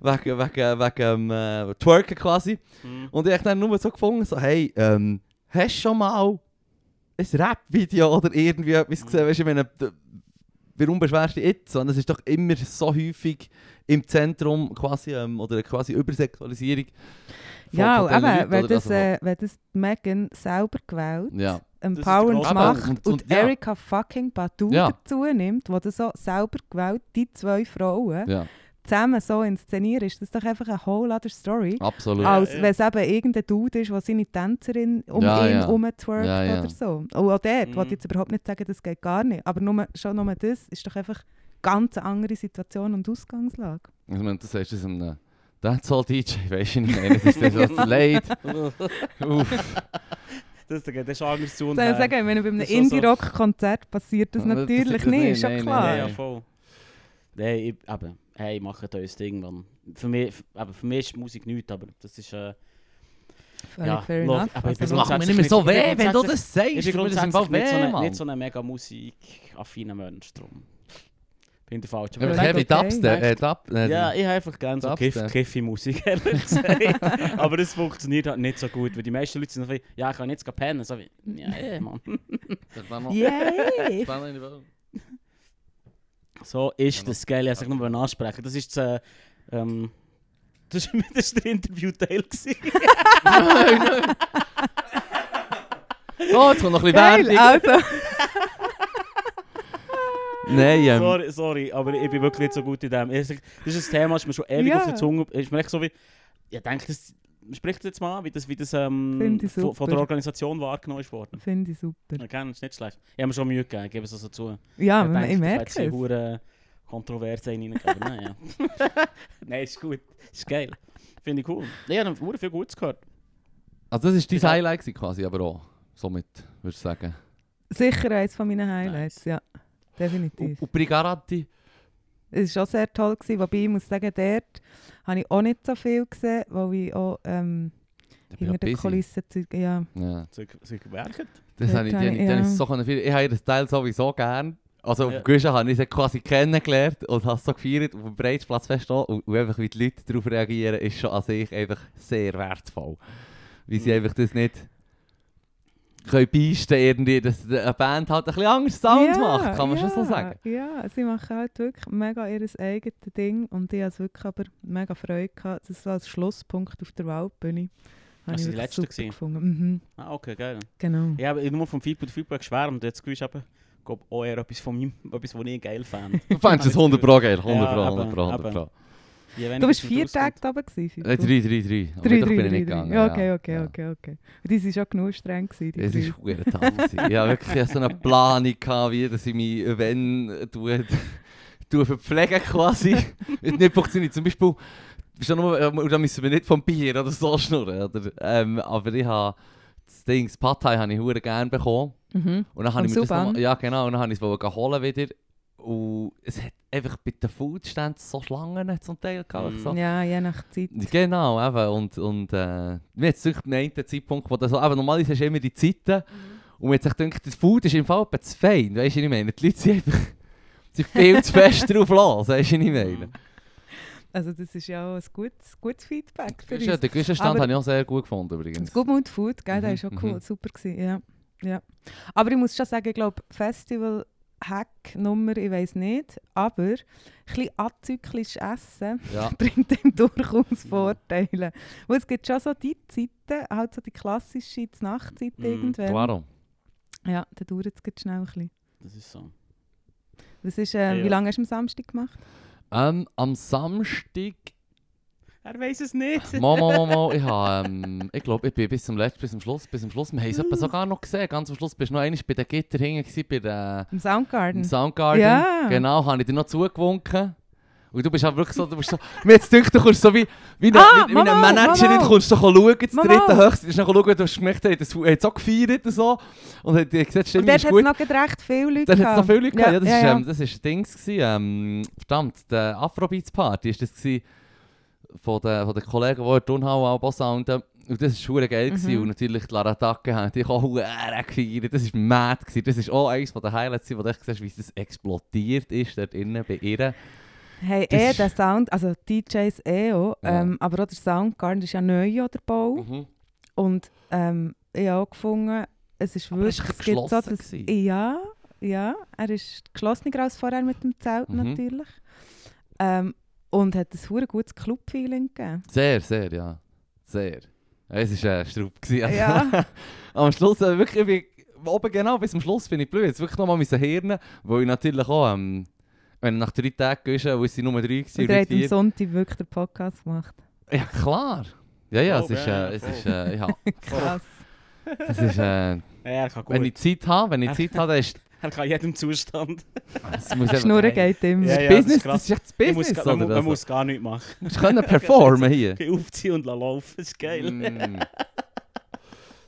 wegen, wegen, wegen ähm, äh, Twerken quasi. Mhm. Und ich habe dann nur so gefunden, so, hey, ähm, hast du schon mal ein Rap-Video oder irgendwie etwas gesehen? Weißt du, warum beschwerst du dich jetzt? Und es ist doch immer so häufig im Zentrum quasi, ähm, oder quasi Übersexualisierung. von- Ja, von und Leuten, wenn das, Also, äh, wenn das Megan selber gewählt, ja. empowernd grosse macht und, Und- ja. Erika fucking Badu Ja. dazu nimmt, die das so selber gewählt, die zwei Frauen, ja, zusammen so inszenieren, ist das doch einfach eine whole other story. absolut. Ja, als ja. wenn es eben irgendein Dude ist, der seine Tänzerin um Ja, ihn ja. herumtwerkt Ja, ja. oder so. Und auch dort Mhm. wollte ich jetzt überhaupt nicht sagen, das geht gar nicht. Aber nur, schon nur das ist doch einfach ganz eine andere Situation und Ausgangslage. Ich meine, du sagst das einem Dancehall-DJ, weißt du, ich meine, das ist das so leid. Uff. Das, das geht schon anders zu und her. sagen, wenn bei einem Das ist Indie-Rock-Konzert passiert das Ja, das natürlich passiert das nicht, ist schon nein, klar. Ja, nein. ja, voll. Nein, ich, eben, hey, macht euer Ding, Mann. Für mich, eben, für mich ist Musik nichts, aber das ist... Äh, Ja, fair log- enough. aber das Das macht mir nicht mehr so ich weh, wenn du das sagst. ich bin das grundsätzlich nicht so, eine, nicht so ein mega musikaffiner Mensch, drum. Bin der falsche. Ja, aber Heavy okay. Dubstep, äh, Dub, äh, Ja, ich habe einfach gerne so Dubstep. Kiff, kiffi Musik, ehrlich gesagt. Aber es funktioniert halt nicht so gut, weil die meisten Leute sind so wie, ja, ich kann jetzt pennen. So wie, ja, eh, Mann. das So ist das geil, ich wollte nur ansprechen. Das ist das, äh, ähm, das war das war der Interview-Teil. Nein, nein. So, jetzt kommt noch ein bisschen Geil, Werbung. also. Nein, ähm, Sorry, sorry, aber ich bin wirklich nicht so gut in dem. Das ist ein Thema, das ist mir schon ewig Ja. auf der Zunge. Ist mir echt so wie, ich denke, das spricht jetzt mal an, wie das, wie das ähm, ich von, der Organisation wahrgenommen ist worden. Finde ich super. Ja, kennst ist nicht schlecht. Ich habe mir schon Mühe gegeben, ich gebe es also zu. Ja, ich, ich, denke, merke Ich es. hure kontrovers reingegeben. Nein, ja. Nein, ist gut. Ist geil. Finde ich cool. Ich habe hure viel Gutes gehört. also das ist dein Ich sag- Highlight quasi, aber auch. Somit, würde ich sagen. Sicher eines von meinen Highlights, ja. Definitiv. Und, und Brigarati? Es war auch sehr toll, gewesen, wobei ich muss sagen, dort habe ich auch nicht so viel gesehen, weil ich auch ähm, hinter den. Kulissen... Zeug- Ja, Ja. Sind sie gewerkt? Das habe ich, die, die ja. so viel, ich habe das Teil sowieso gern. Also auf Ja. dem Guschen habe ich sie quasi kennengelernt und habe es so gefeiert auf dem Breitsplatz fest auch. und, und einfach wie die Leute darauf reagieren, ist schon an sich einfach sehr wertvoll. Wie sie Mhm. einfach das nicht können beisten irgendwie, dass eine Band halt ein bisschen anderes Sound Ja, macht, kann man schon so sagen. Ja, sie machen halt wirklich mega ihr eigenes Ding und ich hatte wirklich aber mega Freude gehabt. Das war als Schlusspunkt auf der Waldbühne. Also ich die letzte gefunden. Mhm, Ah, okay, geil. genau. Ich habe nur vom Feedback, Feedback geschwärmt. Jetzt gewusst eben, ich glaube auch eher etwas von mir, etwas, was ich geil fand. Du fandest es 100 Pro geil, 100 Ja, Pro, eben, 100 Pro, 100 eben. Pro. Je weniger Du warst vier. Tage da gewesen? Äh, 3, 3, 3. Drei, bin ich drei, nicht drei, gegangen. drei. Ja, okay, ja, okay, ja. okay, okay. Und die waren schon genug streng. Gewesen, Es drei. war gewesen. Ich hatte wirklich so eine Planung, gehabt, wie dass ich mich, wenn, tue, tue verpflegen quasi. Es nicht funktioniert. Zum Beispiel bist ja nur, äh, da müssen wir nicht vom Bier oder so schnurren, oder? Ähm, aber ich habe das Ding, das Pad Thai habe ich hure gerne bekommen. Mhm. Und dann habe ich mir das Suban? noch, Ja genau, und dann habe ich es wollen holen wieder. Und es hat einfach bei den Foodständen so Schlangen zum Teil gehabt. Mhm. So. Ja, je nach Zeit. Genau, eben. Und, und äh, mir hat es wirklich gemeint, der Zeitpunkt, wo das so, eben, normalerweise hast du immer die Zeiten. Und mir hat sich gedacht, das Food ist im Fall zu fein. Weißt du, was ich meine? Die Leute sind einfach sind viel zu fest drauf los. Weißt du, was ich meine? Also das ist ja auch ein gutes, gutes Feedback für Das ist ja, uns. den gewissen Stand habe ich auch sehr gut gefunden übrigens. Das Good Mood Food, gell, der Mhm, ist auch cool, mhm. super gewesen, ja. ja. Aber ich muss schon sagen, ich glaube, Festival Hack Nummer, ich weiß nicht, aber ein bisschen azyklisch essen Ja. bringt dem durchaus Vorteile. Weil es gibt schon so die Zeiten, halt so die klassische Nachtzeit Mhm, irgendwann. Claro. Ja, dann dauert es schnell ein bisschen. Das ist so. Was ist, äh, ja. Wie lange hast du am Samstag gemacht? Ähm, am Samstag Er weiß es nicht. Mo, mo, mo, mo, ich habe, ähm, ich glaube, ich bin bis zum letzten, bis zum Schluss, bis zum Schluss, wir haben es etwa sogar noch gesehen, ganz am Schluss bist du noch einmal bei den Gitter hinten bei der, Im Soundgarden? im Soundgarden, Ja. genau, habe ich dir noch zugewunken. Und du bist halt wirklich so, du bist so, mir jetzt gedacht, du kommst so wie, wie eine, Ah, wie, wie eine Managerin, Mama. kommst du so schauen, das dritte höchste, noch schauen, du hast gemerkt, er hat das hat so gefeiert und so, und hat gesagt, Und dort ist hat es gut. noch gerade recht viele Leute Dann hat es noch viele Leute gehabt. Ja, das, ja, ist, ja. ähm, das ist ein Ding gewesen, ähm, verdammt, der Afrobeats Party ist das gewesen, von den, von den Kollegen, die in Turnhau auch sounden. Und das war schwer geil. Mhm. Und natürlich die Laratacke haben die auch hure gefeiert. Das war mad. Gewesen. Das ist auch eines der Highlights, wo du siehst, wie es explodiert ist dort innen bei ihr. Hey, Das eh, der Sound, also DJs eh auch, Ja. ähm, aber auch der Soundgarden ist ja neu der Bau. Mhm. Und ähm, ich habe auch gefunden, es ist Aber wirklich, es gibt so geschlossen das, gewesen. ja, ja, er ist geschlossener als vorher mit dem Zelt Mhm. natürlich. Ähm, und hat ein hure gutes Club-Feeling gegeben. Sehr, sehr, ja. Sehr. Es war ein Straub. gewesen. Also, Ja. am Schluss, äh, wirklich, ich bin, oben genau bis zum Schluss bin ich blöd. Jetzt wirklich nochmal müssen hirnen, weil ich natürlich auch, ähm, wenn ich nach drei Tagen gehst, wo es sind nur drei waren, Und hat am. Sonntag wirklich den Podcast gemacht. Ja, klar. Ja, ja, Oh, es ist, ja, äh, es ist, äh, ja, Krass. es ist, äh, Ja, wenn ich Zeit habe, wenn ich Zeit habe, dann ist, Er kann jedem Zustand. es muss einfach- Schnurren geht immer. Das Ja, ist ja, das ist Business, krass. das ist echt das Man muss, Business, ga- man, man Also, muss gar nichts machen. Du können performen hier. Geh aufziehen und laufen. Das ist geil. Mm.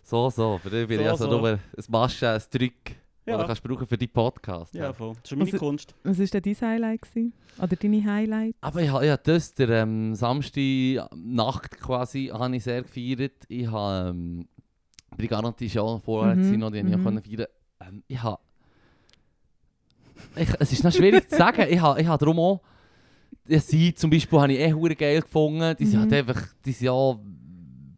So, so, für dich bin ich So, also so. nur ein Masche, ein Trick, Ja. den du kannst brauchen für deinen Podcast. Ja, voll. Das ist meine Also- Kunst. Was war denn dein Highlight? Gewesen? Oder deine Highlight? Aber ich habe ja das, der ähm, Samstag Nacht quasi, habe ich sehr gefeiert. Ich habe ähm, bei der Garantie schon vorher Mhm, noch, die ich mhm. auch können feiern. Ähm, ich habe... Ich, es ist noch schwierig zu sagen. Ich habe, ich habe darum auch... Ja, sie zum Beispiel habe ich eh hure geil gefunden. Die sind Mhm. halt einfach... Die sind ja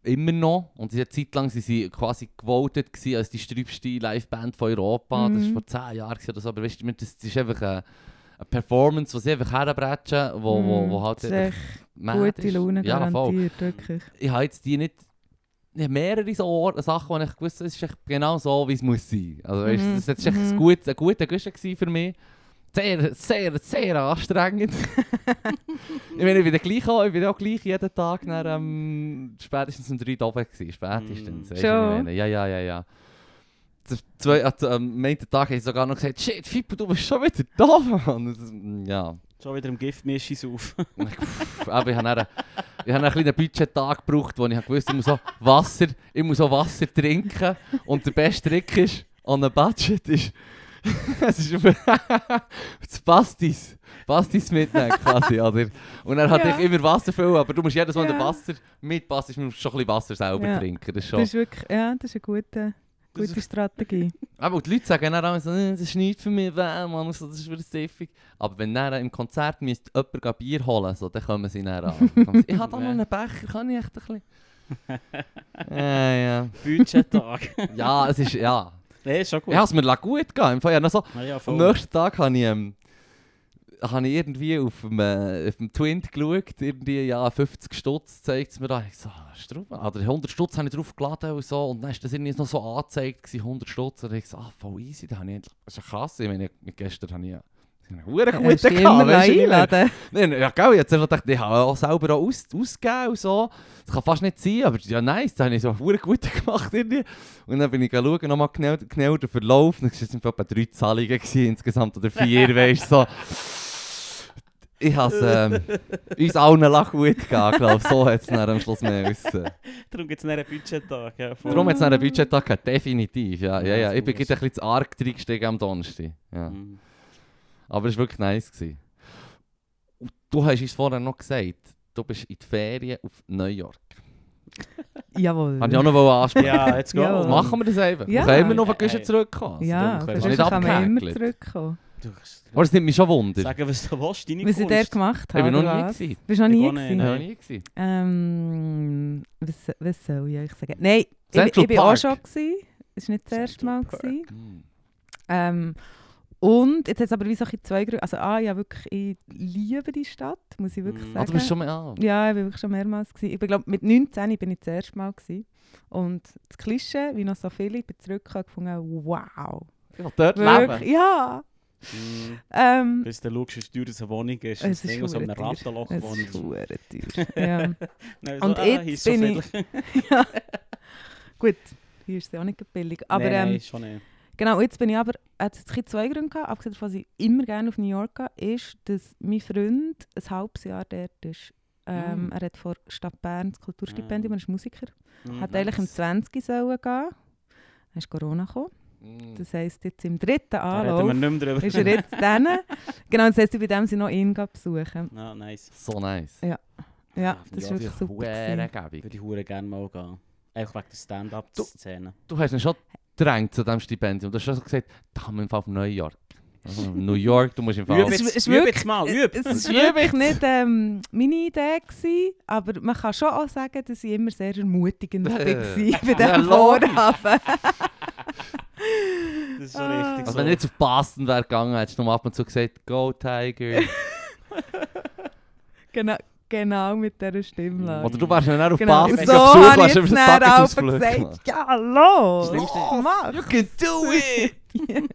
immer noch. Und diese Zeit lang sind sie quasi gewotet als die sträubste Liveband von Europa. Das Mhm. war vor 10 Jahren oder so. Aber weißt du, das, das ist einfach eine, eine Performance, die sie einfach herbrechen, wo, wo, wo halt das mad gute. Laune Ja, voll. garantiert, wirklich. Ich habe jetzt die nicht... Mehrere so Or Sachen, wo ich gewusst habe, es ist echt genau so, wie es muss sein. Also weißt, Mhm, das war echt ein, mhm. gut, ein guter Guschen für mich. Sehr, sehr, sehr anstrengend. ich meine, ich bin dann gleich auch, ich bin auch gleich jeden Tag nach, ähm, spätestens um 3 Uhr oben gewesen. Spätestens. Mm. Schon? Ja, ja, ja, ja. Zwei, am nächsten Tag habe ich sogar noch gesagt, shit, Fippo, du bist schon wieder da, Mann. Ja. Schon wieder im Giftmischis auf. Aber ich habe dann, ich habe einen kleinen Budgettag gebraucht, wo ich gewusst ich muss auch Wasser, ich muss auch Wasser trinken. Und der beste Trick ist, an einem Budget ist, es ist das Pastis. Pastis mitnehmen quasi, oder? Und dann hatte Ja. ich immer Wasser füllen, aber du musst jedes Mal Ja. den Wasser mit Pastis, du musst schon ein bisschen Wasser selber Ja. trinken. Das ist Das schon. ist wirklich, ja, das ist eine gute, Das gute Strategie. Aber die Leute sagen dann auch so, «Äh, das ist nichts für mich, Mann, so, das ist wieder siffig. Aber wenn dann im Konzert müsste jemand Bier holen so, dann kommen sie dann an. Ich habe da noch einen Becher, kann ich echt ein bisschen... ja, ja. Budgettag. ja, es ist, ja. Nee, ist schon gut. Ich habe es mir gut gegeben. Im Fall, ja, noch so, Ja, am nächsten Tag habe ich, ähm, habe ich irgendwie auf dem, äh, auf dem Twint geschaut, irgendwie, ja, 50 Stutz zeigt es mir da. Ich so, ah, oder 100 Stutz habe ich drauf geladen und so. Und dann ist das irgendwie noch so angezeigt, gewesen, 100 Stutz. Und ich so, ah, voll easy, da habe ich endlich, das ist ja krass. Ich meine, mit gestern habe ich einen guten guten ich meine? einladen? Nein, ja, gell, ich habe gedacht, ich habe auch selber auch aus, ausgegeben und so. Das kann fast nicht sein, aber ja, nice, da habe ich so einen gut gemacht. Irgendwie. Und dann bin ich schauen, nochmal genau, genau den Verlauf. Dann waren es etwa drei Zahlungen gewesen, insgesamt oder vier, weißt du, so. Ich has ähm, uns allen lach gut gegangen, glaube So hat es dann am Schluss mehr wissen. Darum gibt es einen Budgettag. Ja. Darum hat es einen Budgettag gehabt, definitiv. Ja, ja, Ja, ja. das Ich bin ist- gerade ein bisschen zu arg reingestiegen am Donnerstag. Ja. Mhm. Aber es war wirklich nice. Gewesen. Und du hast uns vorher noch gesagt, du bist in die Ferien auf New York. Jawohl. Habe ich auch noch ansprechen. Ja, let's go. Ja. Machen wir das einfach? Ja. Ja. Können wir noch den hey. zurückkommen? Ja, Also, nicht sonst kann man immer zurückkommen. Du, Aber das nimmt mich schon Wunder. sagen, was du willst, deine Was ich dort gemacht Ich habe, bin noch nie was? gewesen. Bist du noch Ich nie gewesen? Ich nein. war noch nie gewesen. Ähm, was, was soll ich euch sagen? Nein, ich, ich, ich bin auch schon gewesen. Es war nicht das erste Mal. Gewesen. Hm. Ähm, und jetzt hat es aber wie so zwei Gründe. Also A, ja wirklich, ich liebe die Stadt, muss ich wirklich Mhm. sagen. Ah, du bist schon mal. Ja, ich war wirklich schon mehrmals. Gewesen. Ich bin, glaub, mit 19 bin ich das erste Mal. Gewesen. Und das Klischee, wie noch so viele, ich bin zurückgekommen und gefunden, wow. Ich will dort Wirklich, leben. ja. Mhm. Ähm, Bis du schaust, wie teuer eine Wohnung ist. Es Das ist so einem. Rattenloch es wohnt. ist teuer. ja. Nein, Und so, ah, jetzt so bin viel. ich- ja. Gut, hier ist es auch nicht billig. Aber nein, ähm, nein, schon nicht. Genau, jetzt bin ich aber, hat es zwei Gründe gehabt, abgesehen davon, dass ich immer gerne auf New York gehe, ist, dass mein Freund ein halbes Jahr dort ist. Ähm, Mm. Er hat vor Stadt Bern das Kulturstipendium, Ah. er ist Musiker. Mhm, Hat eigentlich im nice. 20 sollen gehen. Dann ist Corona gekommen. Hm. Das heisst, jetzt im dritten Anlauf nicht mehr drüber. ist er jetzt dann. Genau, das heisst, ich bei dem sie noch ihn besuchen. Ja, nice. So nice. Ja, Ja, das ist ja, wirklich super. Würde ich hure gerne mal gehen. Einfach wegen der Stand-up-Szene. Du hast ihn schon gedrängt zu diesem Stipendium. Du hast schon gesagt, da haben wir im Fall auf New York. Also, New York, du musst im Fall... Üb Es ist wirklich- mal, Es üb! es war wirklich nicht ähm, meine Idee, gewesen, aber man kann schon auch sagen, dass ich immer sehr ermutigend war bei Ja, diesem. Vorhaben. Das ist schon Ah. richtig Also so. wenn du jetzt auf Boston wäre gegangen, hättest du nur ab und zu gesagt, Go Tiger. genau, genau mit dieser Stimmlage. Oder du wärst dann auch auf Genau, Boston so ich hast jetzt über auch Tagesausflug gesagt, ja, los, Schlimmste- mach. You can do it!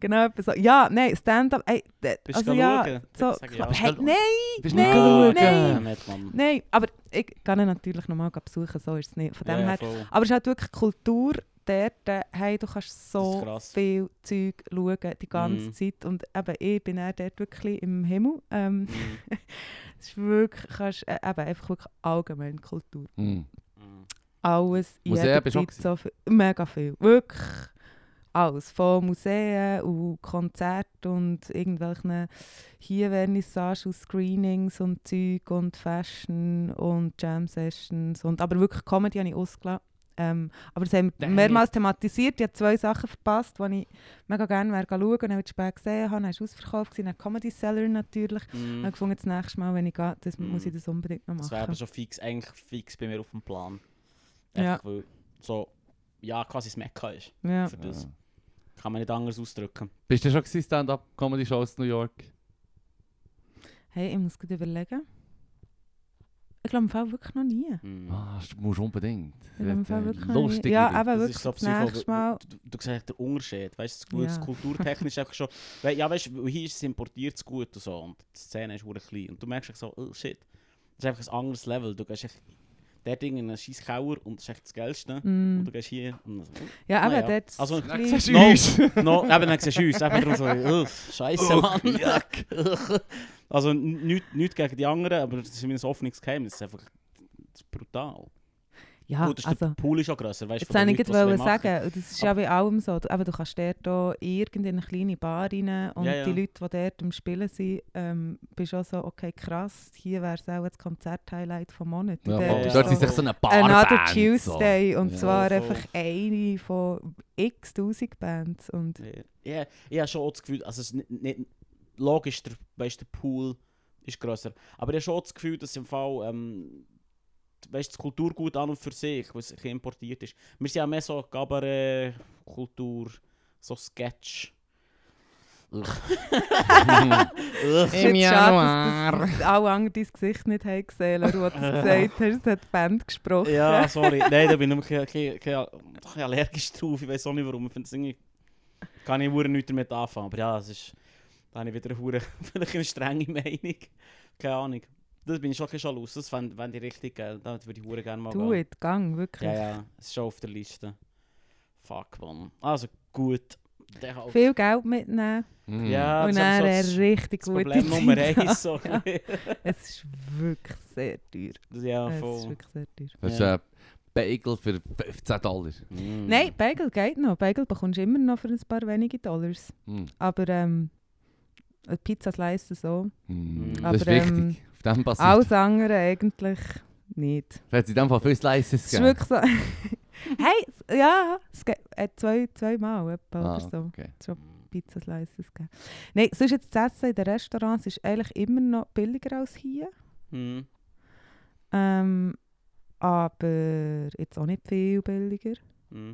genau, etwa so. Ja, nein, Stand-up, ey, Bist also du ja, schauen? so, ja. hey, nein, Bist Nein, nicht nein. Ja, nicht, Mann. nein, aber ich kann ihn natürlich nochmal besuchen, so ist es nicht. Von dem Ja, ja, her, voll. aber es ist halt wirklich Kultur dort, äh, hey, du kannst so viel Zeug schauen, die ganze Mhm. Zeit. Und eben, ich bin auch dort wirklich im Himmel. Ähm, Mhm. es ist wirklich, kannst, äh, eben, einfach wirklich allgemein Kultur. Mhm. Alles, Museen bist jederzeit so viel, mega viel, wirklich alles. Von Museen und Konzerten und irgendwelchen hier Vernissagen und Screenings und Zeug und Fashion und Jam Sessions und aber wirklich Comedy habe ich ausgelassen. Ähm, aber das haben wir mehrmals thematisiert. Ich habe zwei Sachen verpasst, die ich mega gerne wäre schauen und dann spät gesehen habe. Dann war es ausverkauft, gewesen. dann Comedy Seller natürlich. Mhm. Ich habe gefunden, das nächste Mal, wenn ich gehe, das Mhm. muss ich das unbedingt noch Das wäre aber machen. schon fix, eigentlich fix bei mir auf dem Plan. Ja. Einfach weil so, ja, quasi das Mekka ist. Ja. Für das. Ja. Kann man nicht anders ausdrücken. Bist du schon gewesen, Stand-Up-Comedy-Shows in New York? Hey, ich muss gut überlegen. Ich glaube im Fall wirklich noch nie. Mhm. Ah, du musst unbedingt. Ich glaube im Fall wirklich Lustig. Ja, Das wirklich ist so das Mal. Du, du, du siehst den Unterschied, weißt du, das Ja. kulturtechnisch einfach schon, weil, ja weißt du, hier ist es importiert gut und so und die Szene ist hure klein und du merkst so, oh shit, das ist einfach ein anderes Level, du gehst echt, der Ding in einen scheiß Kauer und das ist echt das Geilste und Mm. du gehst hier und so, Ja, aber Naja. dort Also, Dann siehst du no, uns. no, eben dann siehst du uns, eben darum so, oh, scheisse Mann. also nichts nicht gegen die anderen, aber das ist wie ein offenes Geheimnis, das ist einfach das ist brutal. Ja, Gut, das ist also... der Pool ist ja grösser, weißt du, ich Leuten, was sie machen. sagen, und das ist ja bei allem so. Du, eben, du kannst dort auch in irgendeine kleine Bar rein und Ja, ja. die Leute, die dort am Spielen sind, ähm, bist auch so, okay, krass, hier wäre es auch das Konzert-Highlight vom Monat. Ja, Ja, dort ist Dort so- ist sich so eine Another Barband. Tuesday und Ja, zwar voll. einfach eine von x tausend Bands. Und Ja, ja, ich habe schon auch das Gefühl, also es ist nicht, nicht, logisch, der, weißt, der Pool ist grösser, aber ich habe schon das Gefühl, dass im Fall, ähm, weißt, das Kulturgut an und für sich, was importiert ist. Wir sind ja mehr so Gabaret-Kultur, so Sketch. dass, dass alle anderen dein Gesicht nicht haben gesehen wo du es gesagt hast, es hat die Band gesprochen. ja, sorry, nein, da bin ich ein bisschen, allergisch drauf, ich weiß auch nicht warum, ich finde es irgendwie, kann ich hure nichts damit anfangen, aber ja, es ist, da habe ich wieder eine, vielleicht eine strenge Meinung, keine Ahnung. Das bin ich schon ein bisschen los, das fände fänd ich richtig geil, da würde ich hure gerne mal Du, gehen. gang, wirklich. Ja, ja, es ist schon auf der Liste. Fuck, man. Also gut, halt- Viel Geld mitnehmen Mm. Ja, und das dann so das- richtig das gute Problem Nummer eins. So. haben. Es ist wirklich sehr teuer. ja, es ist voll. wirklich sehr teuer. Das ist Ja. ein Bagel für 15 Dollar. Mm. Nein, Bagel geht noch. Bagel bekommst du immer noch für ein paar wenige Dollars. Mm. Aber ähm, Pizza Slice so. Mm. Aber, Das ist ähm, wichtig. Auf dem basiert. Alles andere eigentlich nicht. Da hat es in dem Fall viele Slices Es ist gegeben. wirklich so. hey, ja, es geht äh, zwei, zweimal etwa Ah, oder so. okay. Pizza Slices gegeben. Nein, sonst jetzt das Essen in den Restaurants ist eigentlich immer noch billiger als hier. Mm. Ähm, aber jetzt auch nicht viel billiger. Mm.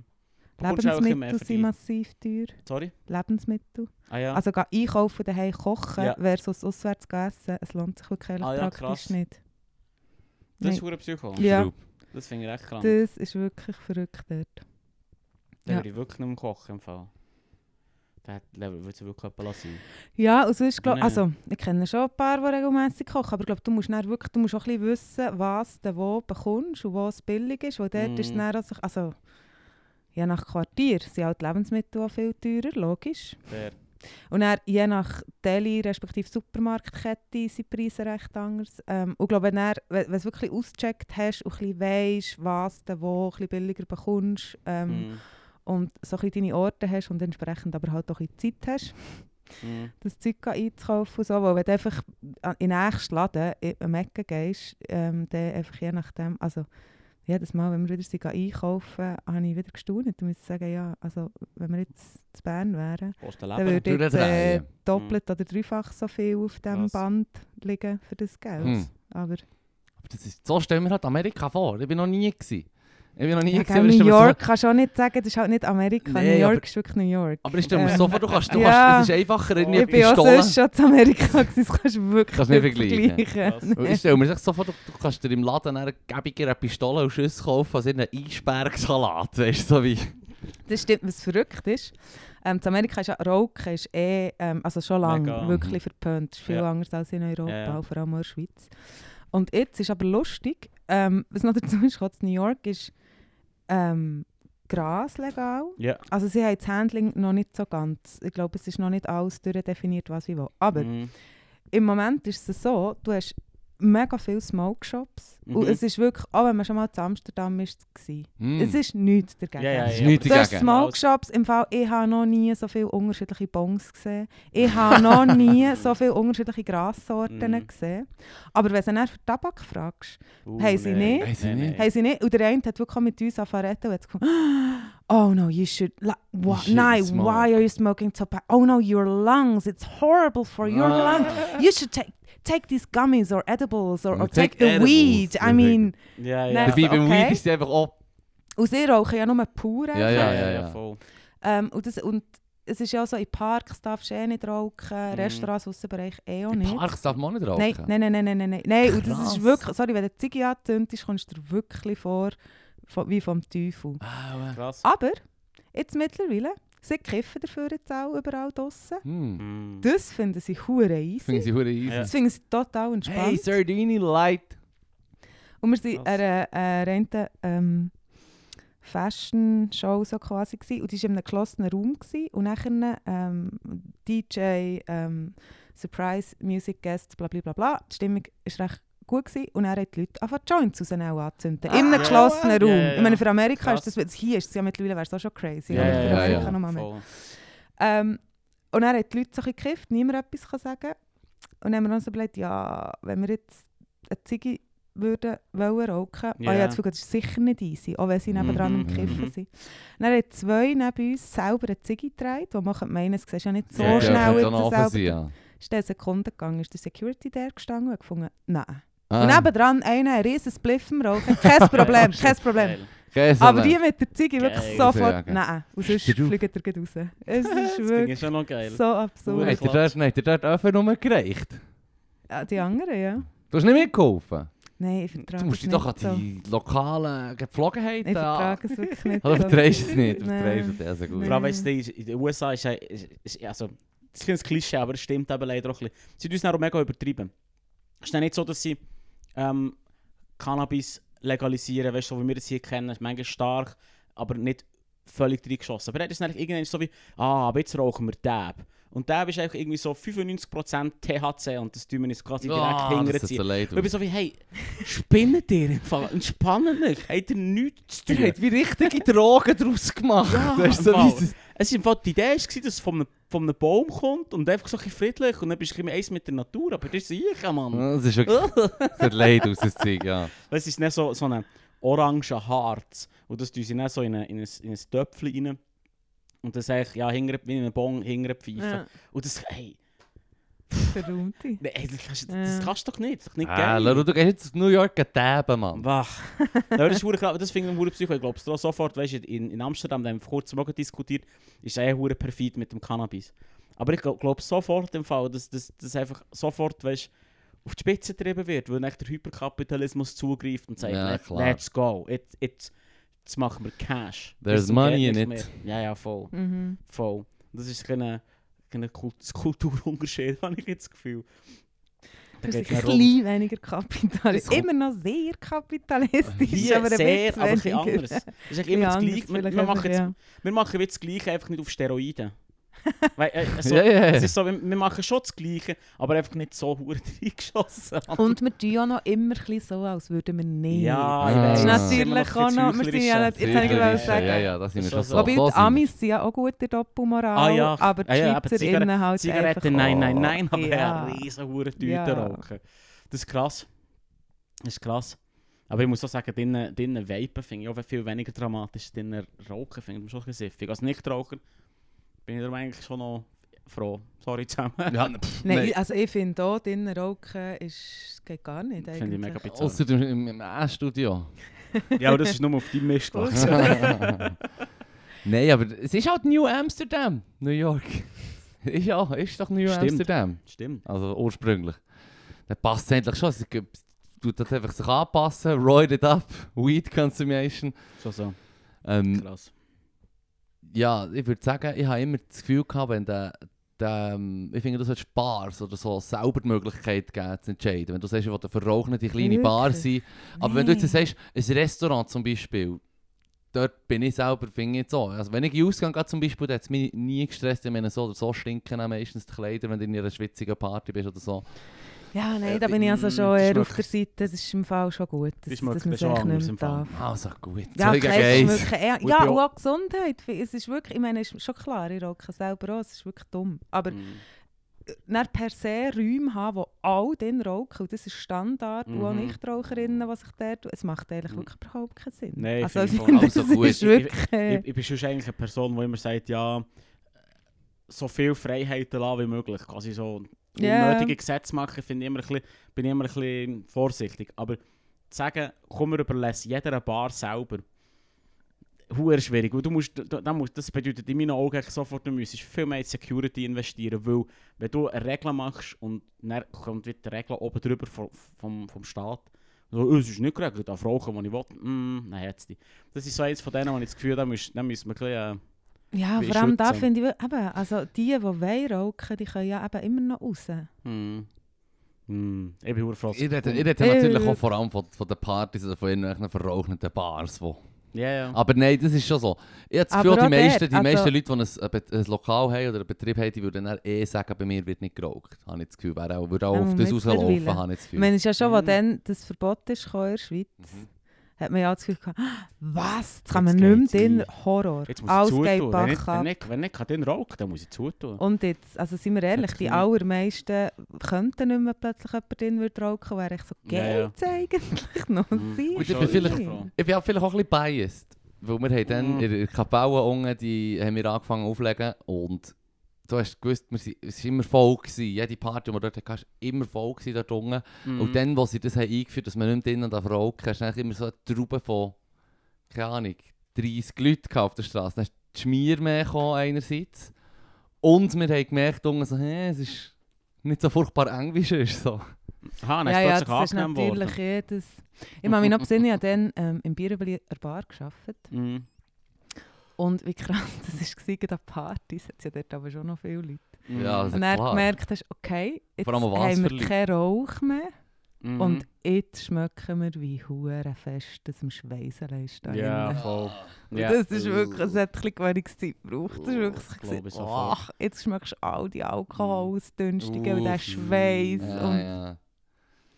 Lebensmittel sind massiv teuer. Sorry? Lebensmittel. Ah ja. Also einkaufen, daheim kochen Ja. versus auswärts essen, es lohnt sich wirklich Ah ja, praktisch krass. nicht. das ist ein Psycho. Ja. Das finde ich echt krank. Das ist wirklich verrückt dort. Da ja. würde ich wirklich nicht mehr kochen im Fall. Da würde es wirklich jemand lassen. Ja, und sonst glaub, Nee. also ich kenne schon ein paar, die regelmäßig kochen, aber ich glaube, du musst dann wirklich, du musst auch ein bisschen wissen, was du wo bekommst und wo es billig ist, weil dort ist es dann auch so, also je nach Quartier sind halt die Lebensmittel auch viel teurer, logisch. Fair. Und dann, je nach Deli, respektive Supermarktkette, sind die Preise recht anders. Ähm, und ich glaube, wenn du wenn du wirklich ausgecheckt hast und ein weisst, was du wo ein bisschen billiger bekommst ähm, Mm. und so ein bisschen deine Orte hast und entsprechend aber halt auch ein bisschen Zeit hast, Mm. das Zeug einzukaufen und so. Weil wenn du einfach an- in den nächsten Laden in am Ecken gehst, ähm, dann einfach je nachdem, also jedes Mal, wenn wir wieder sind, einkaufen, habe ich wieder gestaunt und muss sagen, ja, also wenn wir jetzt zu Bern wären, dann würde jetzt äh, drehen. doppelt oder dreifach so viel auf dem Krass. Band liegen für das Geld. Hm. Aber Aber das ist, so stellen wir halt Amerika vor. Ich bin noch nie gewesen. Ich bin noch nie ja, ich New mir so- York kannst du auch nicht sagen, das ist halt nicht Amerika. Nee, New York aber- ist wirklich New York. Aber ich stelle mir Ähm, so vor, du kannst, du ja. kannst, es ist einfacher, irgendwie ich bin auch sonst schon zu Amerika, gewesen, das kannst du wirklich Kannst nicht nicht vergleichen. vergleichen. Und Ich stelle mir echt so vor, du, du kannst dir im Laden eine gäbigere Pistole und Schüsse kaufen als in einem Eisbergsalat. Weißt du, so wie... Das stimmt, was verrückt ist. Ähm, in Amerika ist ja Rauchen ist eh, ähm, also schon lange Mega. wirklich verpönt. Das ist viel Ja. anders als in Europa, Ja, vor allem in der Schweiz. Und jetzt ist aber lustig, ähm, was noch dazu ist, in New York ist ähm, Gras legal. Ja. Also sie haben das Handling noch nicht so ganz. Ich glaube, es ist noch nicht alles durchdefiniert, was wie wo. Aber Mm. im Moment ist es so, du hast mega viele Smoke Shops. Und Mhm. es ist wirklich, auch wenn man schon mal in Amsterdam ist, war, Hm. es ist nichts dagegen. Ja, ja, ist ja. nichts Du hast dagegen. Smoke Shops, im Fall, ich habe noch nie so viele unterschiedliche Bongs gesehen. Ich habe noch nie so viele unterschiedliche Grassorten Mhm. gesehen. Aber wenn du dann für Tabak fragst, Uh, Haben sie nee. nicht? Haben sie Nee, nicht? nee. haben sie nicht. Und der eine hat wirklich mit uns angefangen und hat gesagt, oh no, you should, la, wha, shouldn't nein, smoke." why are you smoking tobacco? Oh no, your lungs, it's horrible for your Ah. lungs. You should take, take these gummies or edibles or, or Take take, the edibles. weed. I mean, Ja, ja. Dabei beim okay. Weed ist es einfach auch... und sie rauchen ja nur pur. Ja, ja, ja, ja. voll. Ähm, und, das, und es ist ja auch so, in Parks darfst du eh nicht rauchen, Mhm. Restaurants, Aussenbereich eh auch In nicht. Parks darf man nicht rauchen. Nein, nein, nein, nein, nein, nein. nein und das ist wirklich, sorry, wenn du die Ziege anzündest, kommst du dir wirklich vor, wie vom Teufel. Ah, Krass. Aber, jetzt mittlerweile, sie kiffen dafür jetzt auch überall draussen. Mm. Das finden sie hure Das easy. finde ich hure easy. Ja. Das finden sie total entspannt. Hey, Sardini Light. Und wir waren an einer, einer reinen, ähm, Fashion-Show so quasi gewesen. und die war in einem geschlossenen Raum gewesen. und nachher ähm, DJ, ähm, Surprise Music Guests, bla bla bla bla. Die Stimmung war recht gut gewesen. und dann haben die Leute einfach Joints raus anzünden. Ah, in einem ja. geschlossenen Ja, Raum. ja, ja. Ich meine, für Amerika Krass. ist das, hier ist es ja mittlerweile wäre es auch schon crazy. Ja, aber ja, für ja, Amerika ja. noch mal mehr. Ähm, und dann haben die Leute so ein gekifft, niemand etwas kann sagen. Und dann haben wir uns überlegt, ja, wenn wir jetzt eine Ziege würden wollen rauchen, Ja. ah, ja, das ist sicher nicht easy, auch wenn sie nebendran am Mhm, Kiffen mhm. sind. Dann haben zwei neben uns selber eine Ziege getragen, wo man meinen, es siehst ja nicht so Ja, ja, schnell auch noch offen selber. sein, ja. Ist der Sekunden gegangen, ist der Security der gestanden und hat gefunden, nein. Ah. Und nebendran einer, ein riesen Spliff im Rauchen, kein Problem, kein Problem. Geil. Käse, Aber ne? die mit der Ziege wirklich Geil. sofort, Ja, geil. nein. Und sonst fliegt er gleich raus. Es ist wirklich ich schon noch geil. so absurd. Hat er dort, hat er dort Öfen rumgereicht? Ja, die anderen, ja. Du hast nicht mitgeholfen? Nein, ich vertrage Du musst dich doch an nicht so. die lokalen Gepflogenheiten Ich vertrage es wirklich nicht Oder so. vertreibst du es nicht? Vertreibst es also gut. Vor allem, weißt du, in den USA ist, ja- ist, ist also, das ist ein Klischee, aber es stimmt eben leider auch ein bisschen. Sie tun es dann auch mega übertrieben. Es ist nicht so, dass sie ähm, Cannabis legalisieren, weißt du, so wie wir das hier kennen, manchmal stark, aber nicht völlig reingeschossen. Aber er ist dann irgendwann so wie, ah, aber jetzt rauchen wir Dab. Und Dab ist einfach irgendwie so 95% THC und das tun wir uns quasi direkt Ah, hinterher das sieht ziehen. so leid Und ich bin so wie, hey, spinnet ihr im Fall? Entspannen euch, habt ihr nichts zu Ihr tun? habt wie richtige Drogen daraus gemacht. Ja, das ist so. Es ist im Fall, die Idee war, dass es von einem, von einem Baum kommt und einfach so ein friedlich und dann bist du ein eins mit der Natur, aber das ist ich, Mann. Das ist wirklich... Das leid aus, das Zeug, ja. Es ist nicht so, so ein orange Harz und das tun sie dann so in ein, in ein, in ein Töpfchen rein und das eigentlich, ja, hinter, wie in einem Bon hinter pfeifen. Ja, Und das, hey, verräumte. nee, das, kannst, du- das kannst du doch nicht, das ist doch nicht Ah, geil. Leru, du gehst jetzt New York taben, Mann. Wach. das ist hure krass, das finde ich hure Psycho. Ich glaube, sofort, weißt du, in, in Amsterdam, da haben wir vor kurzem auch diskutiert, ist eh hure perfid mit dem Cannabis. Aber ich glaube glaub sofort im Fall, dass das einfach sofort, weißt auf die Spitze getrieben wird, weil dann der Hyperkapitalismus zugreift und sagt, Ja, Let, klar. let's go, jetzt, jetzt, jetzt machen wir Cash. There's zum money in it. mehr. Ja, ja, voll, Mhm. voll. Das ist kein Kult Kulturunterschied, habe ich jetzt das Gefühl. Da Du bist geht's ein bisschen weniger kapitalistisch. Das Immer noch sehr kapitalistisch, Hier aber ein sehr, aber ein bisschen anders. Das ist Ein immer das Gleiche. Wir, wir, machen jetzt, ja. wir machen jetzt das Gleiche, einfach nicht auf Steroiden. Weil, äh, also, Ja, ja, ja. Es ist so, wir wir machen schon das Gleiche, aber einfach nicht so hure reingeschossen. Und wir tun ja noch immer so, als würden wir nicht. ja, ich Ah. Das ist natürlich auch noch- wir sind ja nicht- jetzt habe ich sicher, sagen- Ja, ja, da sind wir Das schon ist so. Wobei so die. Amis sind ja auch gute Doppelmoral, Ah ja, aber die ah ja, aber Schweizerinnen halt Zigaretten, einfach nein, nein, nein, aber ja. ja. riesen hure Tüten Ja. rauchen. Das ist krass. Das ist krass. Aber ich muss auch sagen, drinnen Vapen finde ich auch viel weniger dramatisch. Drinnen Rauchen finde ich schon ein bisschen siffig. Als Nichtraucher bin ich darum eigentlich schon noch froh. Sorry zusammen. Ja, pff, Nein, nein. also ich finde auch, drinnen rauchen ist, geht gar nicht Finde ich mega bizarr. Ausser im, im, A-Studio. Ja, aber das ist nur auf deinem Mist. Nein, aber es ist halt New Amsterdam, New York. ist ja, ist doch New Stimmt. Amsterdam. Stimmt. Also ursprünglich. Dann passt es endlich schon. Es gibt- tut das einfach sich anpassen, roid it up, Weed Consumption. Schon so. Ähm, Krass. Ja, ich würde sagen, ich habe immer das Gefühl gehabt, wenn der, der ähm, ich finde, du solltest Bars oder so selber die Möglichkeit geben zu entscheiden. Wenn du sagst, ich will eine verrauchende kleine Bar Wirklich? sein. Aber wenn du jetzt sagst, ein Restaurant zum Beispiel, dort bin ich selber, finde ich so. Also wenn ich in den Ausgang gehe zum Beispiel, dann hat es mich nie gestresst. Ich meine, so oder so stinken meistens die Kleider, wenn du in einer schwitzigen Party bist oder so. Ja, nein, Äh, da bin ich also mm, schon das eher auf der Seite. Das ist im Fall schon gut, dass, Das dass man es nicht mehr darf. Also gut. Ja, es ist wirklich eher, ja, ich und auch Gesundheit. Es ist wirklich, ich meine, es ist schon klar, ich rauche selber auch, es ist wirklich dumm. Aber Mhm. dann per se Räume haben, wo alle drin rauchen, und das ist Standard, und auch Mhm. Nichtraucherinnen, was ich dort es macht eigentlich Mhm. wirklich überhaupt keinen Sinn. Nein, also, ich ich finde. Also das gut, ist ich- wirklich... äh, Ich, ich bin schon eigentlich eine Person, die immer sagt, ja, so viel Freiheiten lassen wie möglich. Quasi so Ja. unnötige Gesetze machen, finde ich immer ein bisschen, bin ich immer ein bisschen vorsichtig. Aber zu sagen, komm, wir überlassen jeder eine Bar selber, Huere schwierig. Du musst, du, da musst, das bedeutet in meinen Augen sofort, du müsstest viel mehr in Security investieren, weil wenn du eine Regel machst und dann kommt wieder die Regel oben drüber vom, vom, vom Staat, so, «Oh, es ist nicht geregelt, darf rauchen, wenn ich will. Mm, nein, jetzt die. Das ist so eins von denen, wo ich das Gefühl habe, da müssen wir ein bisschen, ja, wie vor allem da finde ich, eben, also die, die wollen rauchen, die können ja eben immer noch raus. äh, hm, hm, ich bin froh, Ich rede, ich Äh, rede natürlich auch vor allem von, von den Partys oder von irgendwelchen verrauchenden Bars. Wo. Ja, ja. Aber nein, das ist schon so. Ich habe das Gefühl, die meisten, die also- meisten Leute, die ein, ein, Lokal haben oder einen Betrieb haben, die würden dann eh sagen, bei mir wird nicht geraucht. Habe ich das Gefühl, wäre auch, würde auch Ja, auf das rauslaufen, habe ich das Ich Gefühl. meine, es ist ja schon, als Mhm. dann das Verbot ist in der Schweiz, Mhm. Hat man ja das Gefühl gehabt, «Ah, was, jetzt kann Jetzt man nicht geht's mehr ein. Horror, Jetzt muss alles geht Wenn ich, wenn, ich, wenn ich den rauche, dann muss ich zutun. Und jetzt, also sind wir ehrlich, die allermeisten könnten nicht mehr plötzlich jemand drin rauchen, wäre ich so, Ja, ja. geht's eigentlich noch? Mhm. Ich bin vielleicht-. Ich bin auch vielleicht auch ein bisschen biased. Weil wir haben dann Mhm. in der Kapelle unten, die haben wir angefangen aufzulegen und du hast gewusst, wir sind, es war immer voll. Gewesen. Jede Party, die wir dort hatten, war immer voll gewesen dort unten. Mhm. Und dann, als sie das haben eingeführt haben, dass man nicht mehr drinnen darf rauchen darf, hast du immer so eine Traube von, keine Ahnung, 30 Leuten auf der Straße. Dann ist die Schmier mehr gekommen einerseits. Und wir haben gemerkt, unten so, hey, es ist nicht so furchtbar eng wie sonst. So. Aha, dann ja, ist ja, das ist natürlich worden. jedes... Ich kann mich noch besinnen, ich habe dann ähm, im Bierenbli eine Bar gearbeitet. Mhm. Und wie krass das war, gerade an Partys, hat ja dort aber schon noch viele Leute. Mhm. Ja, also Und dann klar. gemerkt hast, okay, jetzt Vor allem was haben wir keinen Rauch mehr. Mhm. Und jetzt schmecken wir, wie hure fest das im Schweißen ist. Ja, voll. Ja. Das ist wirklich, es hat ein bisschen Gewöhnungszeit gebraucht. Das ist Oh, wirklich sofort. ach, jetzt schmeckst du all die Alkoholausdünstungen und den. Schweiß. Ja, und ja.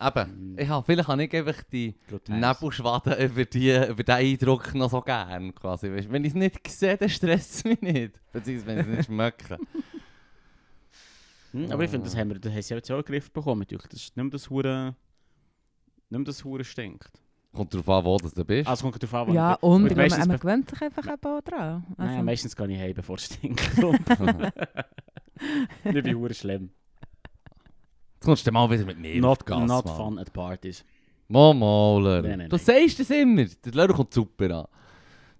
Eben, Mhm. ich habe, vielleicht habe ich einfach die. Nebelschwaden über, die, über den Eindruck noch so gern. Quasi. Weisst, wenn ich es nicht sehe, dann stresst es mich nicht. Beziehungsweise wenn ich es nicht schmecke. Hm, aber ich finde, das haben wir, das haben sie jetzt auch in den Griff bekommen. natürlich. Das ist nicht mehr das Hure... Nicht mehr das Hure stinkt. Kommt darauf an, wo das du bist. Also kommt darauf an, wann ja, du- und Und man, meistens man be- gewöhnt sich einfach eben dran. Also, Nein, meistens gehe ich heim, bevor es stinkt. Nicht wie Hure schlimm. Kommst du mal wieder mit mir Not, Gas, not Mann. fun at parties. Nein, nein, Du nein. sagst es immer. Der Lehrer kommt super an.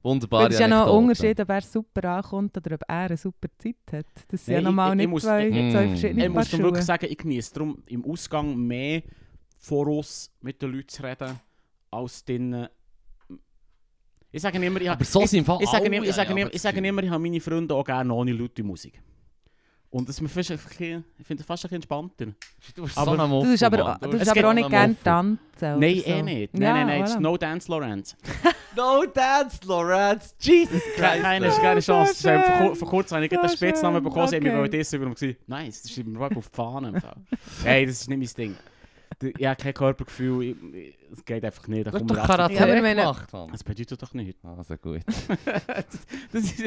Wunderbar. es ist ja noch ein Unterschied, ob er super ankommt oder ob er eine super Zeit hat. Das sind ja Nein, normal ich- ich nicht muss- zwei, ich- zwei verschiedene Ich Paar muss dann wirklich sagen, ich genieße darum im Ausgang mehr voraus mit den Leuten zu reden, als drinnen. Ich sage immer, ich, Aber so ich, sind im Fall ich sage alle, immer, ich sage habe immer, das ich sage Gefühl. immer, ich habe meine Freunde auch gerne ohne laute Musik. Und das ist mir fast ein bisschen, ich finde es fast ein bisschen entspannter. Du bist Aber- so Du aber, du bist aber auch nicht gerne tanzen. Nein, so. eh nicht. Nein, Ja, nein, nein, ist voilà. No Dance Lorenz. No dance, Lorenz. Jesus Christ. Keine, Oh, keine so Chance. schön. Vor, vor kurzem habe ich So einen Spitznamen bekommen, sie haben Okay. mir das über gesagt, nice, das ist mir auf die Fahne. Hey, das ist nicht mein Ding. Habe kein Körpergefühl, es geht einfach nicht. Da hast kommt doch Karate Ja, aber gemacht, Mann. Das bedeutet doch nicht. Also gut. Das ist,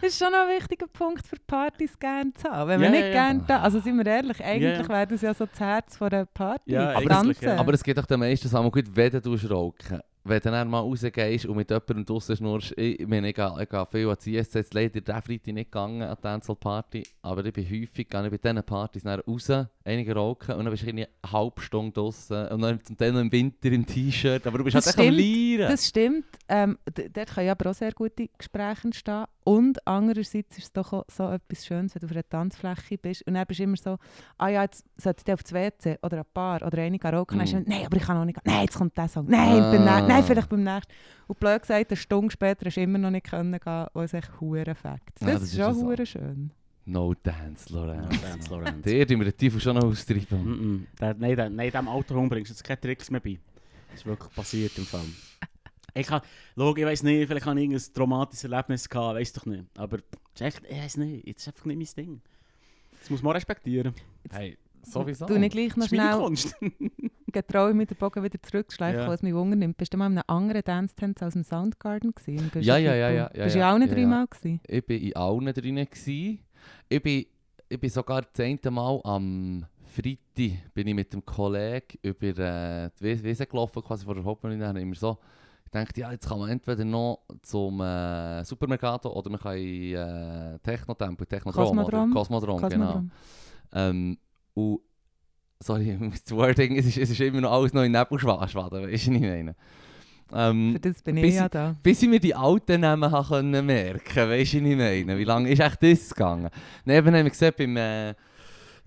Das ist schon noch ein wichtiger Punkt für Partys gerne zu haben. Wenn man Ja, nicht ja, ja. gerne da, also sind wir ehrlich, eigentlich Ja. wäre das ja so das Herz von einer Party, Ja, das eigentlich, Tanzen. ja. Aber es geht doch den meisten Sachen gut, wenn du rauchen Wenn du dann mal rausgehst und mit jemandem draussen schnurst, ich, meine, ich, gehe, ich gehe viel an die jetzt leider diesen Freitag nicht gegangen an die Dancehall-Party, aber ich bin häufig gehe ich bei diesen Partys dann raus, einige rauchen und dann bist du eine halbe Stunde draussen und dann zum Teil noch im Winter im T-Shirt, aber du bist Das halt echt am stimmt, Lieren. Das stimmt. Ähm, dort können ja aber auch sehr gute Gespräche entstehen. Und andererseits ist es doch auch so etwas Schönes, wenn du auf einer Tanzfläche bist und dann bist du immer so, ah ja, jetzt sollte ich auf das WC oder ein Paar oder einige rauchen. Dann ist du, nein, aber ich kann noch nicht. Nein, jetzt kommt der Song. Nein, beim Ah. nä- nein vielleicht beim nächsten. Und blöd gesagt, eine Stunde später hast du immer noch nicht können gehen, wo es echt hure Fakt. Das, Ja, das ist ist schon so. hure schön. No dance, No Lorenz. Dance Lorenz. Der, die wir den Teufel schon noch austreiben. Mm -mm. Der- Nein, der- nein, dem Alter bringst du jetzt keine Tricks mehr bei. Das ist wirklich passiert im Fall. Ich kann, schau, ich weiß nicht, vielleicht habe ich irgendein traumatisches Erlebnis gehabt, weiß doch nicht. Aber es ist echt, ich weiß nicht, es ist einfach nicht mein Ding. Das muss man respektieren. Hey, sowieso. Du nicht gleich noch schnell getraue mit den Bogen wieder zurückzuschleifen, Ja. was mich Wunder nimmt. Bist du mal in einem anderen Dance-Tanz als im Soundgarden gewesen? Ja, ja, ja, ja, ja, Bist du ja, auch nicht ja, dreimal gewesen? Ich war in allen drinnen. gsi. Ich bin, ich bin sogar das zehnte Mal am Freitag bin ich mit dem Kollegen über äh, die Wies- Wiese gelaufen, quasi vor der Hauptbühne. Dann immer so ich dachte, ja, jetzt kann man entweder noch zum äh, Supermercato oder man kann in äh, Technotempel, Technodrom, Kosmodrom? Oder? Kosmodrom, genau. Kosmodrom. Ähm, und, sorry, das Wording, es ist, es ist immer noch alles noch in Nebelschwaden, weißt du, was ich meine? Ähm, Für das bin ich bis ja da. bis ich mir die alten Namen können merken weißt du, was ich meine? Wie lange ist echt das gegangen? Neben haben wir gesehen, beim äh,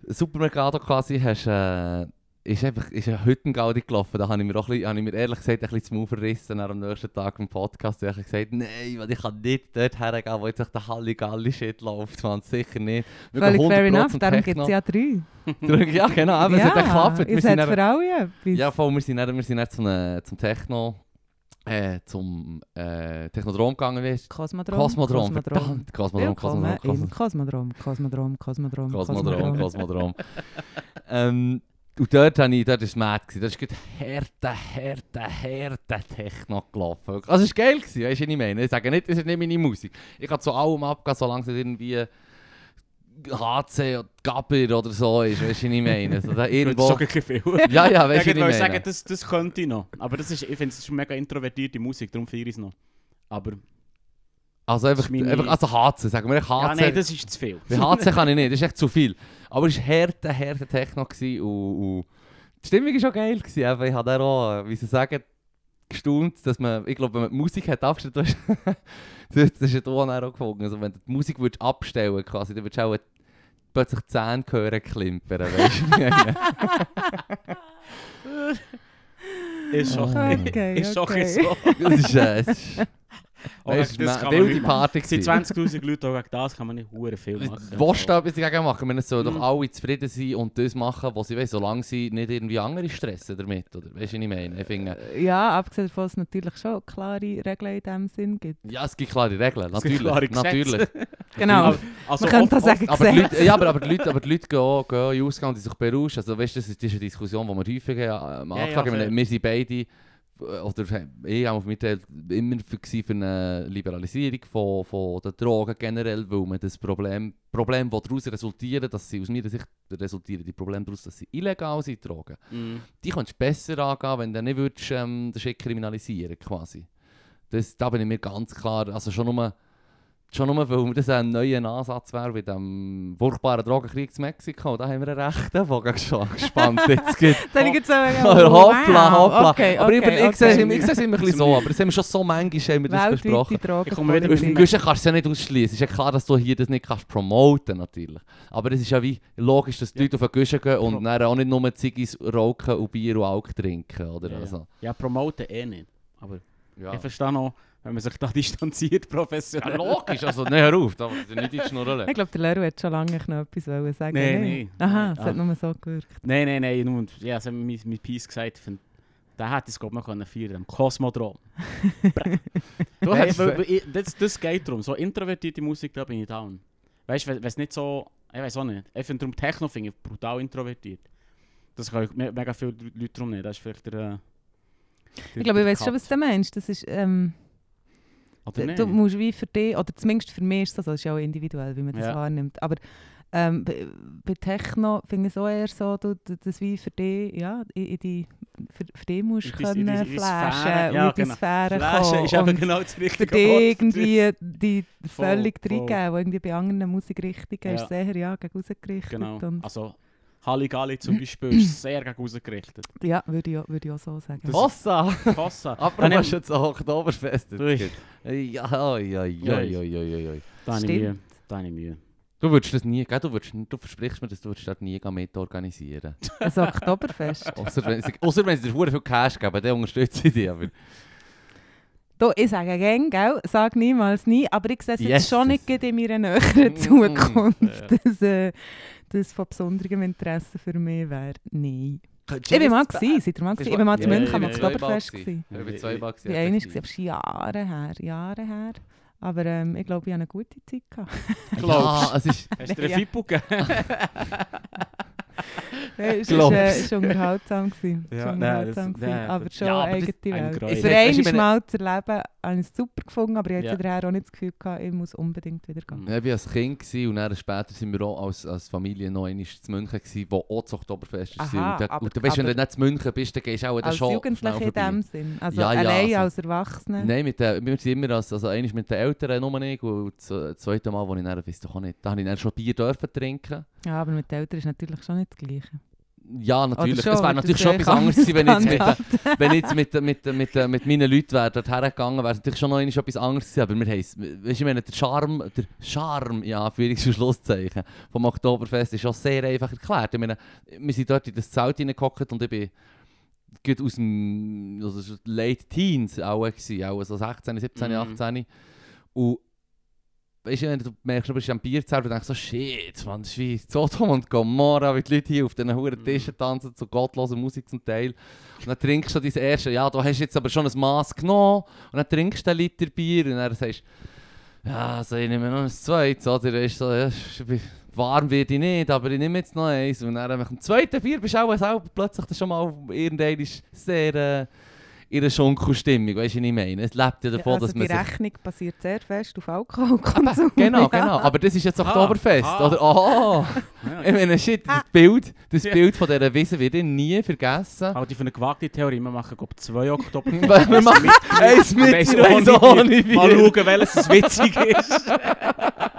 Supermercado quasi hast, äh, ist einfach ist ein Hüttengaudi gelaufen. Da habe ich mir, auch ein bisschen, habe ich mir ehrlich gesagt ein bisschen Maul verrissen am nächsten Tag im Podcast. Da habe ich gesagt, nein, weil ich kann nicht dort hergehen, wo jetzt echt der Halligalli-Shit läuft. Man, sicher nicht. Wir Völlig fair 100% enough, darum gibt es ja drei. Ja, genau, aber es hat geklappt. Wir für alle etwas. ja, voll, wir sind dann, wir sind dann zum, zum Techno, äh, zum äh, Technodrom gegangen. Du? Kosmodrom. Kosmodrom, verdammt. Kosmodrom, Kosmodrom, Kosmodrom, Kosmodrom, Kosmodrom, Kosmodrom, Kosmodrom. ähm, und dort, habe ich, dort war es mad. gewesen. Dort ist gerade härte, härte, härte Techno gelaufen. Also es war geil, gewesen, weißt du, was ich meine? Ich sage nicht, das ist nicht meine Musik. Ich kann zu allem abgehen, solange es nicht irgendwie HC oder Gabber oder so ist, weißt du, was ich meine? Also, da Das ist irgendwo... schon ein viel. Ja, ja, weißt ich du, was ich sagen, meine? das, das könnte ich noch. Aber das ist, ich finde, es ist mega introvertierte Musik, darum feiere ich es noch. Aber, Also einfach, Das ist meine- einfach also HC, sagen wir HC. ja, nein, das ist zu viel. Bei HC kann ich nicht, das ist echt zu viel. Aber es war härte, härte Techno gewesen und, und die Stimmung war schon geil. Gewesen. Ich habe auch, wie sie sagen, gestaunt, dass man, ich glaube, wenn man die Musik hat abgestellt, du hast, das das ist ja da auch gefunden. Also wenn du die Musik würdest abstellen quasi, dann würdest du auch plötzlich die Zähne hören klimpern, weißt du? Ist schon, Ah. Okay, ist schon okay. so. das ist, äh, es ist, Gegen das war kann eine man wilde. Party. Gewesen. 20'000 Leute, auch gegen das kann man nicht hure viel machen. Willst du da etwas dagegen machen? Meine, Es sollen doch alle zufrieden sein und das machen, was sie wollen, solange sie nicht irgendwie andere stressen damit. Oder? Weißt du, was ich meine? Ich finde, Äh, Ja, abgesehen davon, dass es natürlich schon klare Regeln in diesem Sinn gibt. ja, es gibt klare Regeln. Natürlich. klare natürlich. Genau. Aber- Also Man könnte oft- auch sagen, Aber die Gesetz. Leute, ja, aber, aber, die Leute, aber die Leute gehen, gehen in Ausgang und sich berauschen. Also, weißt du, das ist das eine Diskussion, die wir häufig äh, am Ja, Anfang ja, haben. fair. wir sind beide, äh, oder ich auch auf immer für, eine Liberalisierung von, von den Drogen generell, weil man das Problem, Problem das daraus resultieren, dass sie aus meiner Sicht resultieren die Probleme daraus, dass sie illegal sind, Drogen. Mhm. Die kannst du besser angehen, wenn du nicht würdest, ähm, den Shit kriminalisieren quasi. Das, da bin ich mir ganz klar, also schon nur, schon nur weil das ein neuer Ansatz wäre bei dem furchtbaren Drogenkrieg in Mexiko. Da haben wir einen rechten schon gespannt. Jetzt gibt Dann ich jetzt hoppla, hoppla. Okay, aber ich, okay, ich, sehe es okay. immer- ich sehe es immer ein bisschen so, aber das haben wir schon so manchmal haben wir das besprochen. Ich komme wieder Auf dem Guschen kannst du es ja nicht ausschließen. Es ist ja klar, dass du hier das nicht kannst promoten natürlich. Aber es ist ja wie logisch, dass die Ja. Leute auf den Guschen gehen und Pro- dann auch nicht nur Ziggis rauchen und Bier und Alk trinken. Oder? Ja, ja. Also, Ja, promoten eh nicht. Aber ja. ich verstehe noch, wenn man sich da distanziert professionell. ja, logisch, also nicht hör auf, da nicht in die Schnur legen. Ich glaube, der Leru hat schon lange noch etwas wollen sagen. Nein, nein. Aha, es hat nur so gewirkt. Nein, nein, nein. Nur, ja, das hat mir mein, mein Piece gesagt. Ich finde, der hätte es glaub ich, noch können feiern am Kosmodrom. Du hast weil- weil ich- das, das geht darum. So introvertierte Musik, da bin ich down. Weißt du, wenn es nicht so. Ich weiß auch nicht. Ich finde darum Techno finde ich brutal introvertiert. Das können me mega viele Leute darum nicht. Das ist vielleicht der. äh, der- Ich glaube, ich weiß schon, was du meinst. Das ist, ähm, Oder nicht? du musst wie für dich, oder zumindest für mich ist das so, das ist ja auch individuell, wie man das Ja. wahrnimmt. Aber ähm, bei, bei Techno finde ich es auch eher so, du, du, das wie für dich, ja, in, in die, für, für dich musst du können die- in die flashen Sphäre, und ja, in die genau. Sphäre Flasche kommen. ist eben genau das für richtige dich Wort. irgendwie die Voll, völlig voll. reingeben, wo irgendwie bei anderen Musikrichtungen Ja. ist sehr ja, gegen rausgerichtet. Genau. Also, Halligalli zum Beispiel ist sehr gegen ausgerichtet. ja, würde ich, auch- würde ich auch so sagen. Das- Hossa! Kossa. Aber Dann hast jetzt auch Oktoberfest. jetzt Ui. gibt. Ja, ja, ja, ja, ja, ja, ja, ja. Da habe ich Stimmt. Mühe. Da habe ich Mühe. Du würdest das nie, gell? Du, würdest, du versprichst mir, dass du würdest dort nie mit organisieren Ein Oktoberfest. Außer wenn sie, ausser wenn sie dir verdammt viel Cash geben, dann unterstütze ich dich. Aber Du, ich sage gerne, gell? Sag niemals nie, aber ich sehe es Yes. jetzt schon nicht in meiner näheren Mm, Zukunft, ja. dass äh, das von besonderem Interesse für mich wäre. Nein. Ich bin mal gewesen, seid ihr mal gewesen? Ich bin mal zu Ja, München am ja, ja, Oktoberfest. ja, gewesen. Ich bin zweimal Ich war einmal, gewesen, aber schon Jahre her, Jahre her. Aber ähm, ich glaube, ich hatte eine gute Zeit. Gehabt. Ja, es ist... Hast du dir Ja. Fippo gegeben? Nein, es war äh, ist unterhaltsam. Gewesen. Ja, nein, unterhaltsam das- gewesen, nein, aber schon ja, aber eigene ein Welt. Gräuel. Für Ich meine- einmal mal zu erleben, habe ich es super gefunden, aber ich Ja. hatte daher auch nicht das Gefühl, gehabt, ich muss unbedingt wieder gehen. Ja, ich war als Kind gewesen, und dann später sind wir auch als, als Familie noch einmal zu München gewesen, wo auch das Oktoberfest war. Aha, und, da, aber- und du weißt, wenn du nicht zu München bist, dann gehst du auch dann Als schon Jugendliche schnell in vorbei. dem Sinn. Also Ja, ja, allein also- als Erwachsene. Nein, mit der, wir sind immer als, also einmal mit den Eltern nur ich und das zweite Mal, wo ich dann, weiss doch auch nicht, da habe ich dann schon Bier dürfen trinken. Ja, aber mit den Eltern ist natürlich schon nicht das Gleiche. Ja, natürlich. schon, es wäre natürlich schon etwas anderes gewesen, wenn ich jetzt mit, wenn ich jetzt mit, mit, mit, mit meinen Leuten wäre dort hergegangen, wäre es natürlich schon noch etwas anderes gewesen. Aber wir haben es, weißt du, ich meine, der Charme, der Charme, ja, Anführungs- und Schlusszeichen, vom Oktoberfest ist schon sehr einfach erklärt. Ich meine, wir sind dort in das Zelt hineingehockt und ich bin gerade aus dem also so Late Teens auch, gewesen, auch so 16, 17, Mhm. 18. Und weißt du, wenn du merkst, du bist am Bierzelt und denkst so, shit, man, das ist wie Sodom und Gomorra, wie die Leute hier auf diesen hohen Mhm. Tischen tanzen, zu gottloser Musik zum Teil. Und dann trinkst du dein erste, ja, du hast jetzt aber schon ein Maß genommen und dann trinkst du einen Liter Bier und dann sagst du, ja, also ich nehme noch ein zweites, oder? Ist so, ja, warm werde ich nicht, aber ich nehme jetzt noch eins. Und dann nach dem zweiten Bier bist du auch selber plötzlich schon mal irgendwann sehr äh, in einer Schunkelstimmung, weißt du, was ich meine? Es lebt ja davon, also dass die man sich... Rechnung basiert sehr fest auf Alkoholkonsum. Genau, ja. genau. Aber das ist jetzt Ah, Oktoberfest, ah. oder? Oh! Ich meine, shit, das Bild, das Ja. Bild von dieser Wiese wird ich nie vergessen. Halte ich für eine gewagte Theorie. Wir machen, glaube ich, zwei Oktober. Wir machen eins mit Eins ohne Bier. Mal schauen, welches witzig ist.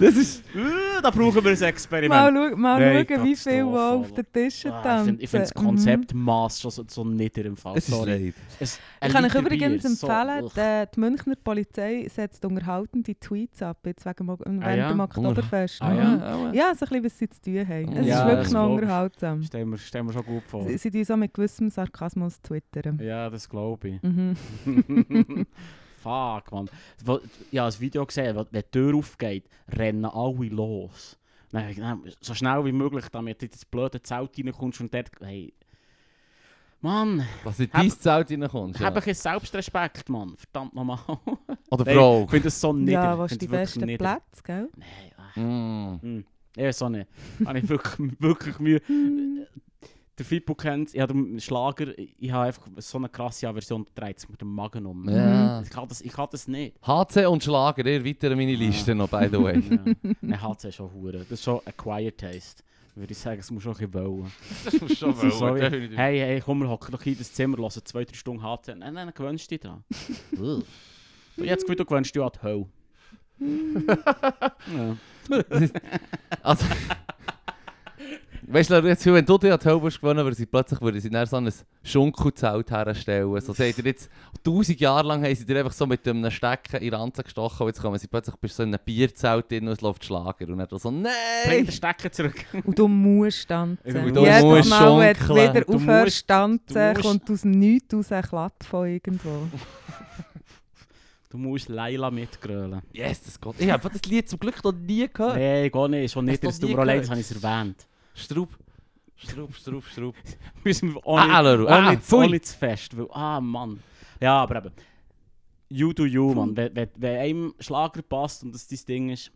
Das ist... Äh, da brauchen wir ein Mal, Experiment. schau, mal Nein, schauen, wie viel wo auf den Tischen Ah, ich tanzen. finde ich das Mhm. Konzeptmaß schon so, so nieder im Fall. Es ist leid. Es, Ich kann euch übrigens Bier, so, empfehlen, ugh. die, die Münchner Polizei setzt unterhaltende Tweets ab, jetzt wegen, während Ah ja? dem Oktoberfest. Ah Mhm. ja? Ja, so ein bisschen, was sie zu tun haben. Es Ja, ist wirklich noch unterhaltsam. Stellen wir, stellen wir schon gut vor. Sie, sie tun so mit gewissem Sarkasmus twittern. Ja, das glaube ich. Mhm. fuck, man. Ich habe ein Video gesehen, wenn die Tür aufgeht, rennen alle los. Dann, dann, so schnell wie möglich, damit du in das blöde Zelt reinkommst und dort... Hey, Mann, Dass du in dein Zelt reinkommst. hab Ja. bisschen Selbstrespekt, Mann. Verdammt nochmal. Oder Frau. Ich finde das so nieder. Ja, Ich wo ist find's die besten nieder. Plätze, gell? Nein, ach, Mm. Ich weiß auch nicht. Habe ich wirklich, wirklich Mühe. Der Fippo kennt, ich habe den Schlager, ich habe einfach so eine krasse Aversion, da dreht es mir den Magen um. Ja. Ich, kann das, ich kann das nicht. HC und Schlager, ihr weiter meine Liste noch, by the way. Ja. Nein, HC ist schon hure. Das ist schon ein quiet taste. Würde ich sagen, es muss schon ein bisschen wollen. Das musst du schon So wie, definitiv. hey, hey, komm, wir hocken doch in das Zimmer, hören zwei, drei Stunden HC. Nein, nein, dann gewöhnst du dich dran. Und jetzt Gefühl, du gewöhnst dich an die Hölle. ja. Also, weißt du, jetzt, wenn du dir an die Hölle gewonnen würden sie plötzlich würden sie dann so ein Schunkelzelt herstellen. So seht ihr jetzt, tausend Jahre lang haben sie dir einfach so mit einem Stecken in den Ranzen gestochen und jetzt kommen sie plötzlich bist du so in einem Bierzelt drin und es läuft Schlager. Und dann so, Bring nein! den Stecker zurück. Und du musst tanzen. Und du Jedes musst Mal, wenn du wieder Du aufhörst tanzen, du musst- kommt aus dem Nichts raus ein Klapp von irgendwo. Du musst Leila mitgrölen. Yes, das geht. Ich habe das Lied zum Glück noch nie gehört. Nein, gar nicht. Schon nicht. Hast du das habe ich es erwähnt. Strub. Strub, Strub, Strub. Müssen wir auch Ah, nicht, Leru, auch ah, nicht, pfui. auch nicht zu fest. Weil, ah, Mann. Ja, aber eben. You do you, Mann. Wenn, wenn, wenn einem Schlager passt und das dein Ding ist,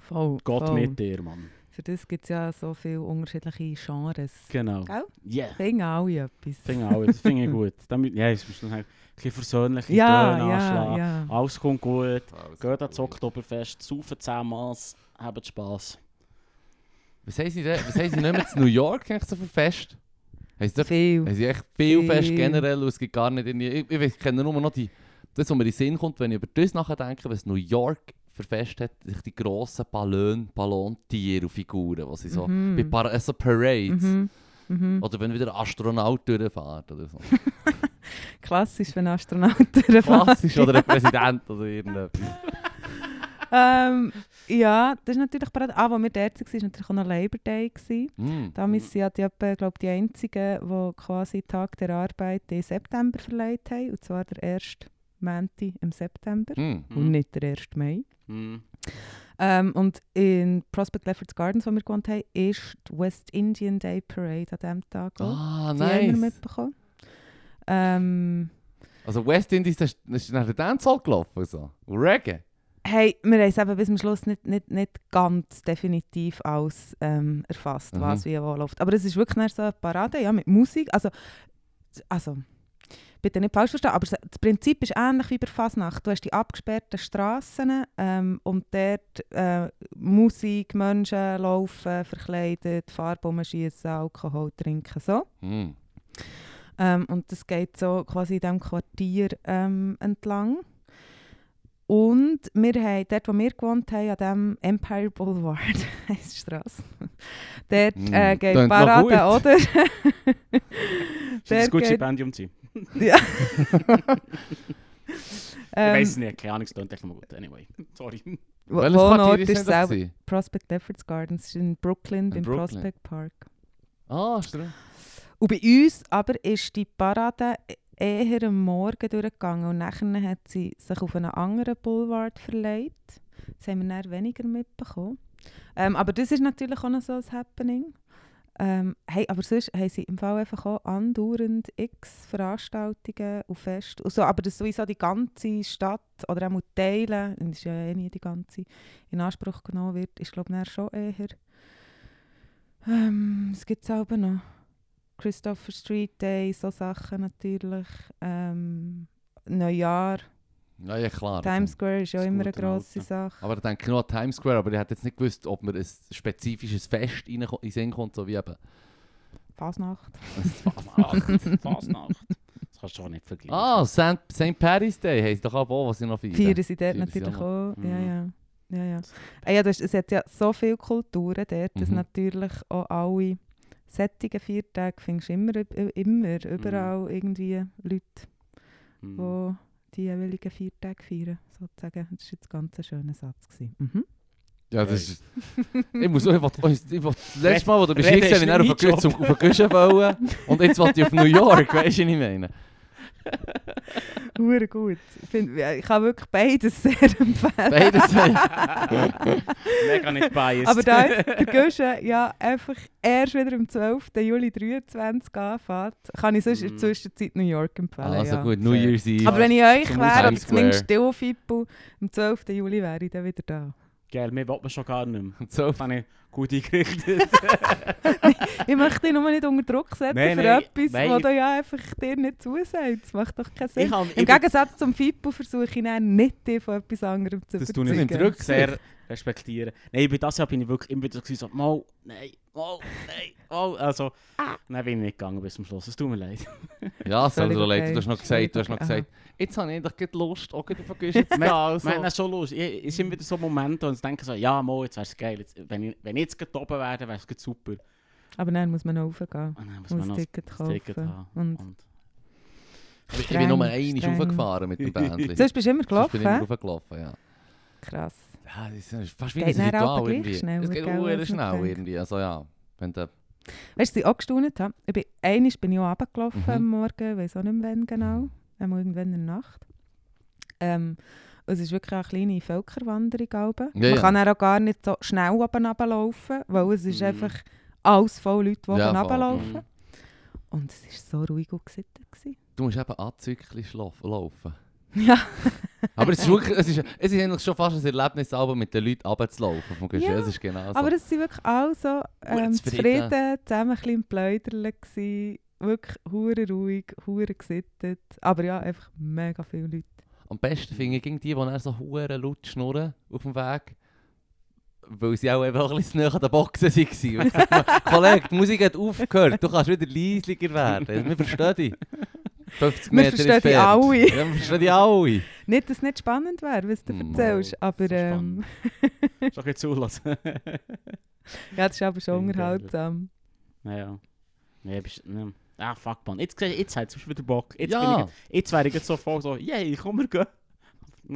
Voll, Gott voll. mit dir, Mann. Für das gibt es ja so viele unterschiedliche Genres. Genau. Gell? Yeah. Finden alle etwas. Ich auch, das finde ich gut. Damit, ja, es muss noch ein bisschen versöhnliche ja, Töne ja, anschlagen. ja. Alles kommt gut. Geht ans Oktoberfest, saufen 10 Maß, habt Spass. Was haben sie denn? Was haben sie nicht mehr in New York eigentlich so für Fest? Haben sie dort Viel. haben sie echt viel Viel. Fest generell und es gibt gar nicht irgendwie... Ich, ich, ich kenne nur noch die... Das, was mir in den Sinn kommt, wenn ich über das nachdenke, was New York für Fest hat, sich die grossen Ballon, Ballontiere und Figuren, die sie so... Mhm. Bei Par also Parades. Mhm. Mhm. Oder wenn wieder ein Astronaut durchfährt oder so. Klassisch, wenn Astronauten fahren. Klassisch oder ein Präsident oder irgendetwas. ähm, ja, das ist natürlich gerade... Ah, als wir dort waren, war natürlich auch noch Labor Day. Mm. Damals sind ja die, glaub, die einzigen, die quasi Tag der Arbeit im September verleiht haben. Und zwar der erste Montag im September. Mm. Und nicht der 1. Mai. Mhm. Ähm, und in Prospect Lefferts Gardens, wo wir gewohnt haben, ist die West Indian Day Parade an diesem Tag auch. Ah, die haben wir nice. mitbekommen. Ähm, Also West Indies, das ist, das ist nach der Dancehall gelaufen. So. Reggae. Hey, wir haben es eben bis zum Schluss nicht, nicht, nicht ganz definitiv alles ähm, erfasst, Mhm. was wie wo läuft. Aber es ist wirklich so eine Parade, ja, mit Musik. Also, also bitte nicht falsch verstehen, aber das Prinzip ist ähnlich wie bei Fasnacht. Du hast die abgesperrten Straßen ähm, und dort äh, Musik, Menschen laufen, verkleidet, Farbe schießen, Alkohol trinken, so. Mm. Ähm, und das geht so quasi in diesem Quartier ähm, entlang. Und wir haben, dort wo wir gewohnt haben, an dem Empire Boulevard, heisst die Strasse, dort Mm, äh, geht tönt Parade, oder? Ist das ein Dort gutes geht- Stipendium zu? ja. Ich ähm, weiß es nicht, keine Ahnung, es klingt echt mal gut. Anyway, sorry. wo, Welches wo Quartier Ort ist ist selber gewesen? Prospect Efforts Gardens, ist in Brooklyn, In beim Brooklyn. Prospect Park. Ah, stimmt. Und bei uns aber ist die Parade eher am Morgen durchgegangen und nachher hat sie sich auf einen anderen Boulevard verlegt. Das haben wir dann weniger mitbekommen. Ähm, aber das ist natürlich auch noch so ein Happening. Ähm, hey, aber sonst haben sie im Fall einfach auch andauernd x Veranstaltungen und Feste. Und so, aber das sowieso die ganze Stadt oder auch Teilen, das ist ja eh nie die ganze, in Anspruch genommen wird, ist glaube ich schon eher... Ähm, es gibt es auch noch. Christopher Street Day, so Sachen natürlich. Ähm, Neujahr, Ja, ja, klar. Times Square ist ja immer eine grosse. Sache. Aber ich denke nur an Times Square, aber ich hätte jetzt nicht gewusst, ob mir ein spezifisches Fest in den Sinn kommt, so wie eben. Fasnacht. Fasnacht. Fasnacht. Das kannst du doch nicht vergleichen. Ah, St. St. Patrick's Day heisst doch auch, was ich noch feiern. Feiern sie dort natürlich auch auch. Ja, Mhm. ja. ja, ja. Ah, ja das, es hat ja so viele Kulturen dort, dass Mhm. natürlich auch alle sättige Viertage findest du immer, immer überall irgendwie Leute, Mhm. die die jeweiligen Viertage feiern, sozusagen. Das war jetzt ganz ein schöner Satz. Gewesen. Mhm. Ja, das ist... ich muss auch... Ich das letzte Mal, wo du bist du ich auf den Güschen wollen. Und jetzt wollte ich auf New York, weißt du, was ich meine? Hure gut. Ich, find, ich kann wirklich beides sehr empfehlen. Beides. Mega nicht biased. Aber da jetzt der Guschen ja einfach erst wieder am 12. Juli 23 anfängt, kann ich sonst in Mm. der Zwischenzeit New York empfehlen. also ja. gut, New. Year's Eve. Aber wenn ich euch wäre, oder zumindest Fippo, am 12. Juli wäre ich dann wieder da. Geil, mir will man schon gar nicht mehr. so, habe ich gut eingerichtet. Ich möchte dich nur nicht unter Druck setzen Nein, für nein, etwas, nein. wo du ja einfach dir nicht zusagst. Das macht doch keinen Sinn. ich habe Im Gegensatz zum Fippo versuche ich dann nicht, dich von etwas anderem zu Das tue überzeugen. ich Rücksicht. sehr respektieren. Nein, bei das Jahr bin ich wirklich immer wieder so, mal, nein, mal, nein, mal. Also, nein, bin ich nicht gegangen bis zum Schluss. Es tut mir leid. ja, so Völlig leid. okay. Du hast noch gesagt, du hast noch gesagt, jetzt habe ich doch gerade Lust, auch gerade auf eine Guschen zu gehen. Wir Also. haben das schon. Ich- Es sind wieder so Momente, wo ich denke so, ja, mal, jetzt wäre es geil. Jetzt, wenn, ich, wenn ich jetzt gerade oben wäre, wäre es super. Aber dann muss man noch raufgehen. Und dann muss Muss man noch das Ticket das kaufen. Ticket haben. Und Und Ich bin- ich bin nur streng, einmal streng. hochgefahren mit dem Bändchen. Sonst bist du immer Sonst gelaufen, bin ich immer hä? hochgelaufen, ja. Krass. Ja, das ist fast wie Geht ein Ritual irgendwie. schnell, es geht sehr schnell irgendwie. Also ja, wenn du... Weißt du, was ich auch gestaunt habe? Ich bin, einmal bin ich auch runtergelaufen Mhm. am Morgen, weiß auch nicht mehr wann genau. Irgendwann in der Nacht. Ähm, es ist wirklich eine kleine Völkerwanderung. Ja, Man ja. kann auch gar nicht so schnell oben runterlaufen, weil es ist Mhm. einfach alles voll Leute, die Ja, runterlaufen. Mhm. Und es war so ruhig und gesittet. Du musst eben schlafen, laufen. Ja, Aber es ist wirklich, es ist, es ist eigentlich schon fast ein Erlebnis, aber mit den Leuten runterzulaufen vom. Ja, Es ist genau so. aber es waren wirklich alle so ähm, zufrieden. zufrieden, zusammen ein bisschen im Pläuderle. Wirklich hure ruhig, hure gesittet. Aber ja, einfach mega viele Leute. Am besten finde ich gegen die, die dann so hure laut schnurren auf dem Weg. Weil sie auch einfach ein bisschen näher an den Boxen waren. Sag Kollege, die Musik hat aufgehört, du kannst wieder leislicher werden. Wir verstehen dich. 50 Wir Meter verstehen dich entfernt. alle. Ja, wir verstehen dich alle. Nicht, dass es nicht spannend wäre, was du Mal, erzählst, aber so ähm, Ist doch jetzt zulassen. ja, das ist aber schon unterhaltsam. naja. Nee, bist, ne. Ah, fuck, man. Jetzt, jetzt hat es wieder Bock. Jetzt, Ja. ich, jetzt wäre ich jetzt so voll so, yay, komm, wir gehen.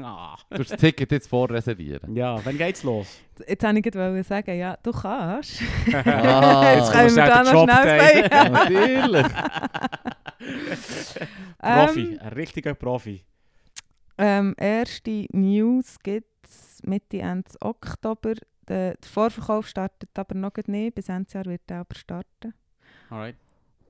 Ah. Du musst das Ticket jetzt vorreservieren. Ja, wann geht's los? Jetzt wollte ich gerade sagen, ja, du kannst. Ah, Jetzt können wir da noch schnell sagen. Natürlich. Profi, Ähm, ein richtiger Profi. ähm, erste News gibt es Mitte, Ende Oktober. Der, der Vorverkauf startet aber noch nicht. Bis Ende Jahr wird er aber starten. Alright.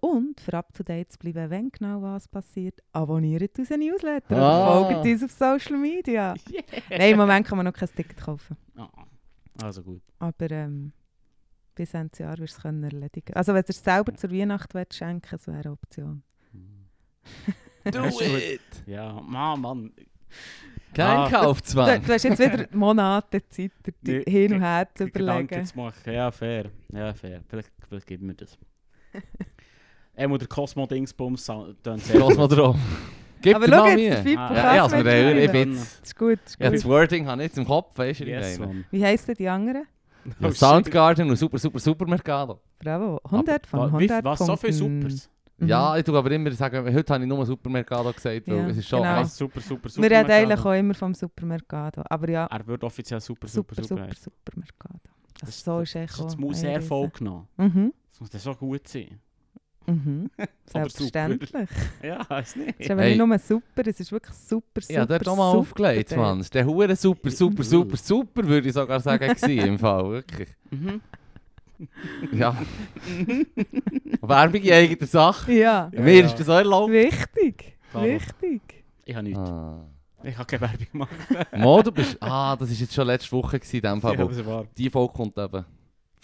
Und für up to date zu bleiben, wenn genau was passiert, abonniert unseren Newsletter Ah. oder folgt uns auf Social Media. Nein, im Moment kann man noch kein Ticket kaufen. Ah, also gut. Aber ähm, bis Ende Jahr wirst du es können erledigen. Also wenn du es selber zur Weihnacht willst, schenken das wäre eine Option. Do it. Ja, Mann, Mann. Kein Ah. Du, Kaufzwang. du hast jetzt wieder Monate Zeit, dir hin und her zu Die Gedanken überlegen. zu machen. Ja, fair. Ja, fair. Vielleicht, vielleicht geben wir das. Einmal der Cosmo-Dingsbums drauf. Gib Aber schau jetzt, der Fippo Ah, Ja, ja, also wir haben, ich bin jetzt-. Das ist gut, das ist Ja, gut. das Wording habe ich jetzt im Kopf, weißt du? Yes. Wie heissen die anderen? ja, Oh, Soundgarden und Super, Super, Supermercado. Bravo. 100 von Wa- wie- 100 Was, so viele. Supers? Mhm. Ja, ich tue aber immer sagen, heute habe ich nur Supermercado gesagt, weil Ja, es ist schon... genau. Super, super, super. Wir reden eigentlich auch immer vom Supermercado. Aber ja, Er wird offiziell super, super, super, super. super. Supermercado. Also Das- so ist Das echt auch muss sehr voll genommen. Mhm. Das muss dann schon gut sein. Mhm. Selbstverständlich. Ja, weiß nicht. Es ist aber Hey. nicht nur super, es ist wirklich super, super, Ja, dort auch mal aufgelegt. Mann. Der hure super, super, super, super, würde ich sogar sagen, gewesen, im Fall, wirklich. Mhm. Ja. Werbung in eigener Sache. Ja, Ja, Mir ja. ist das auch erlaubt. wichtig, wichtig. Ich habe nichts. Ah. Ich habe keine Werbung gemacht. Mo, du bist... Ah, das war jetzt schon letzte Woche in dem Fall. Ja. Die Folge kommt eben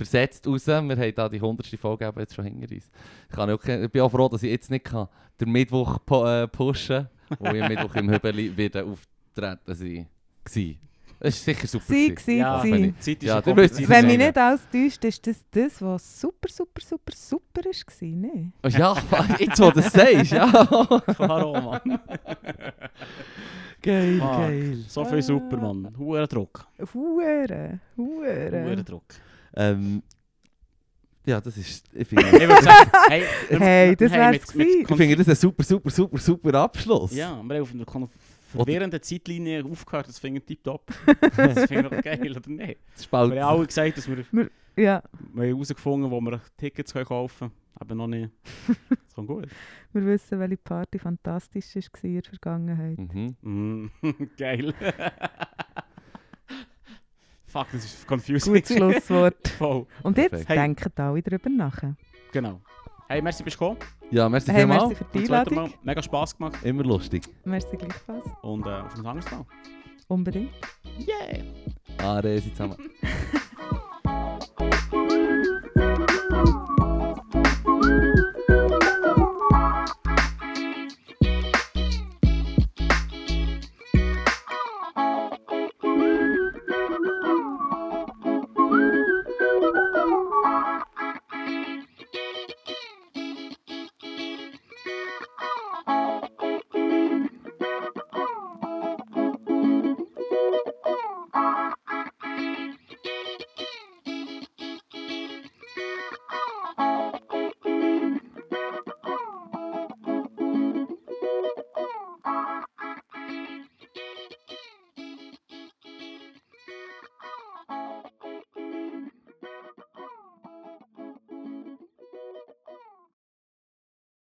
versetzt raus. Wir haben da die 100. Folge eben jetzt schon hinter uns. Ich, kann auch, ich bin auch froh, dass ich jetzt nicht kann, den Mittwoch po, äh, pushen kann, wo ich am Mittwoch im Hübeli wieder auftreten sein war. Das ist sicher super. Sie, sie, Ja, sie. wenn ich- Zeit ist Ja, Wenn mich nicht alles täuscht, ist das das, was super, super, super, super war, ne? Oh, Ja, jetzt wo du das sagst, ja. Klar, auch, Mann. geil, Fuck. geil. So viel super, Mann. Huren Druck. Hure, Huren hure. Druck. Ähm, ja, das ist... Ich finde, Ich würde sagen, hey, Hey, das hey, wär's mit, mit, ich finde das ein super, super, super, super Abschluss. Ja, wir haben auf einer kon- verwirrenden Zeitlinie aufgehört, das finde ich tipptopp. das finde ich doch geil, oder nicht? Das spalt Wir haben alle gesagt, dass wir, Ja, wir haben herausgefunden wo wir Tickets können kaufen können. Aber noch nicht. Das kommt gut. Wir wissen, welche Party fantastisch war in der Vergangenheit. Mhm. Mm, geil. Fuck, das ist confusing. Gutes Schlusswort. Voll. Und jetzt Perfekt. Hey. denken alle darüber nach. Genau. Hey, merci, bist du gekommen. Ja, merci Hey, vielmals. merci für die Einladung. Mal. Mega Spass gemacht. Immer lustig. Merci gleichfalls. Und äh, auf ein anderes Mal. Unbedingt. Yeah! Ade, sie zusammen.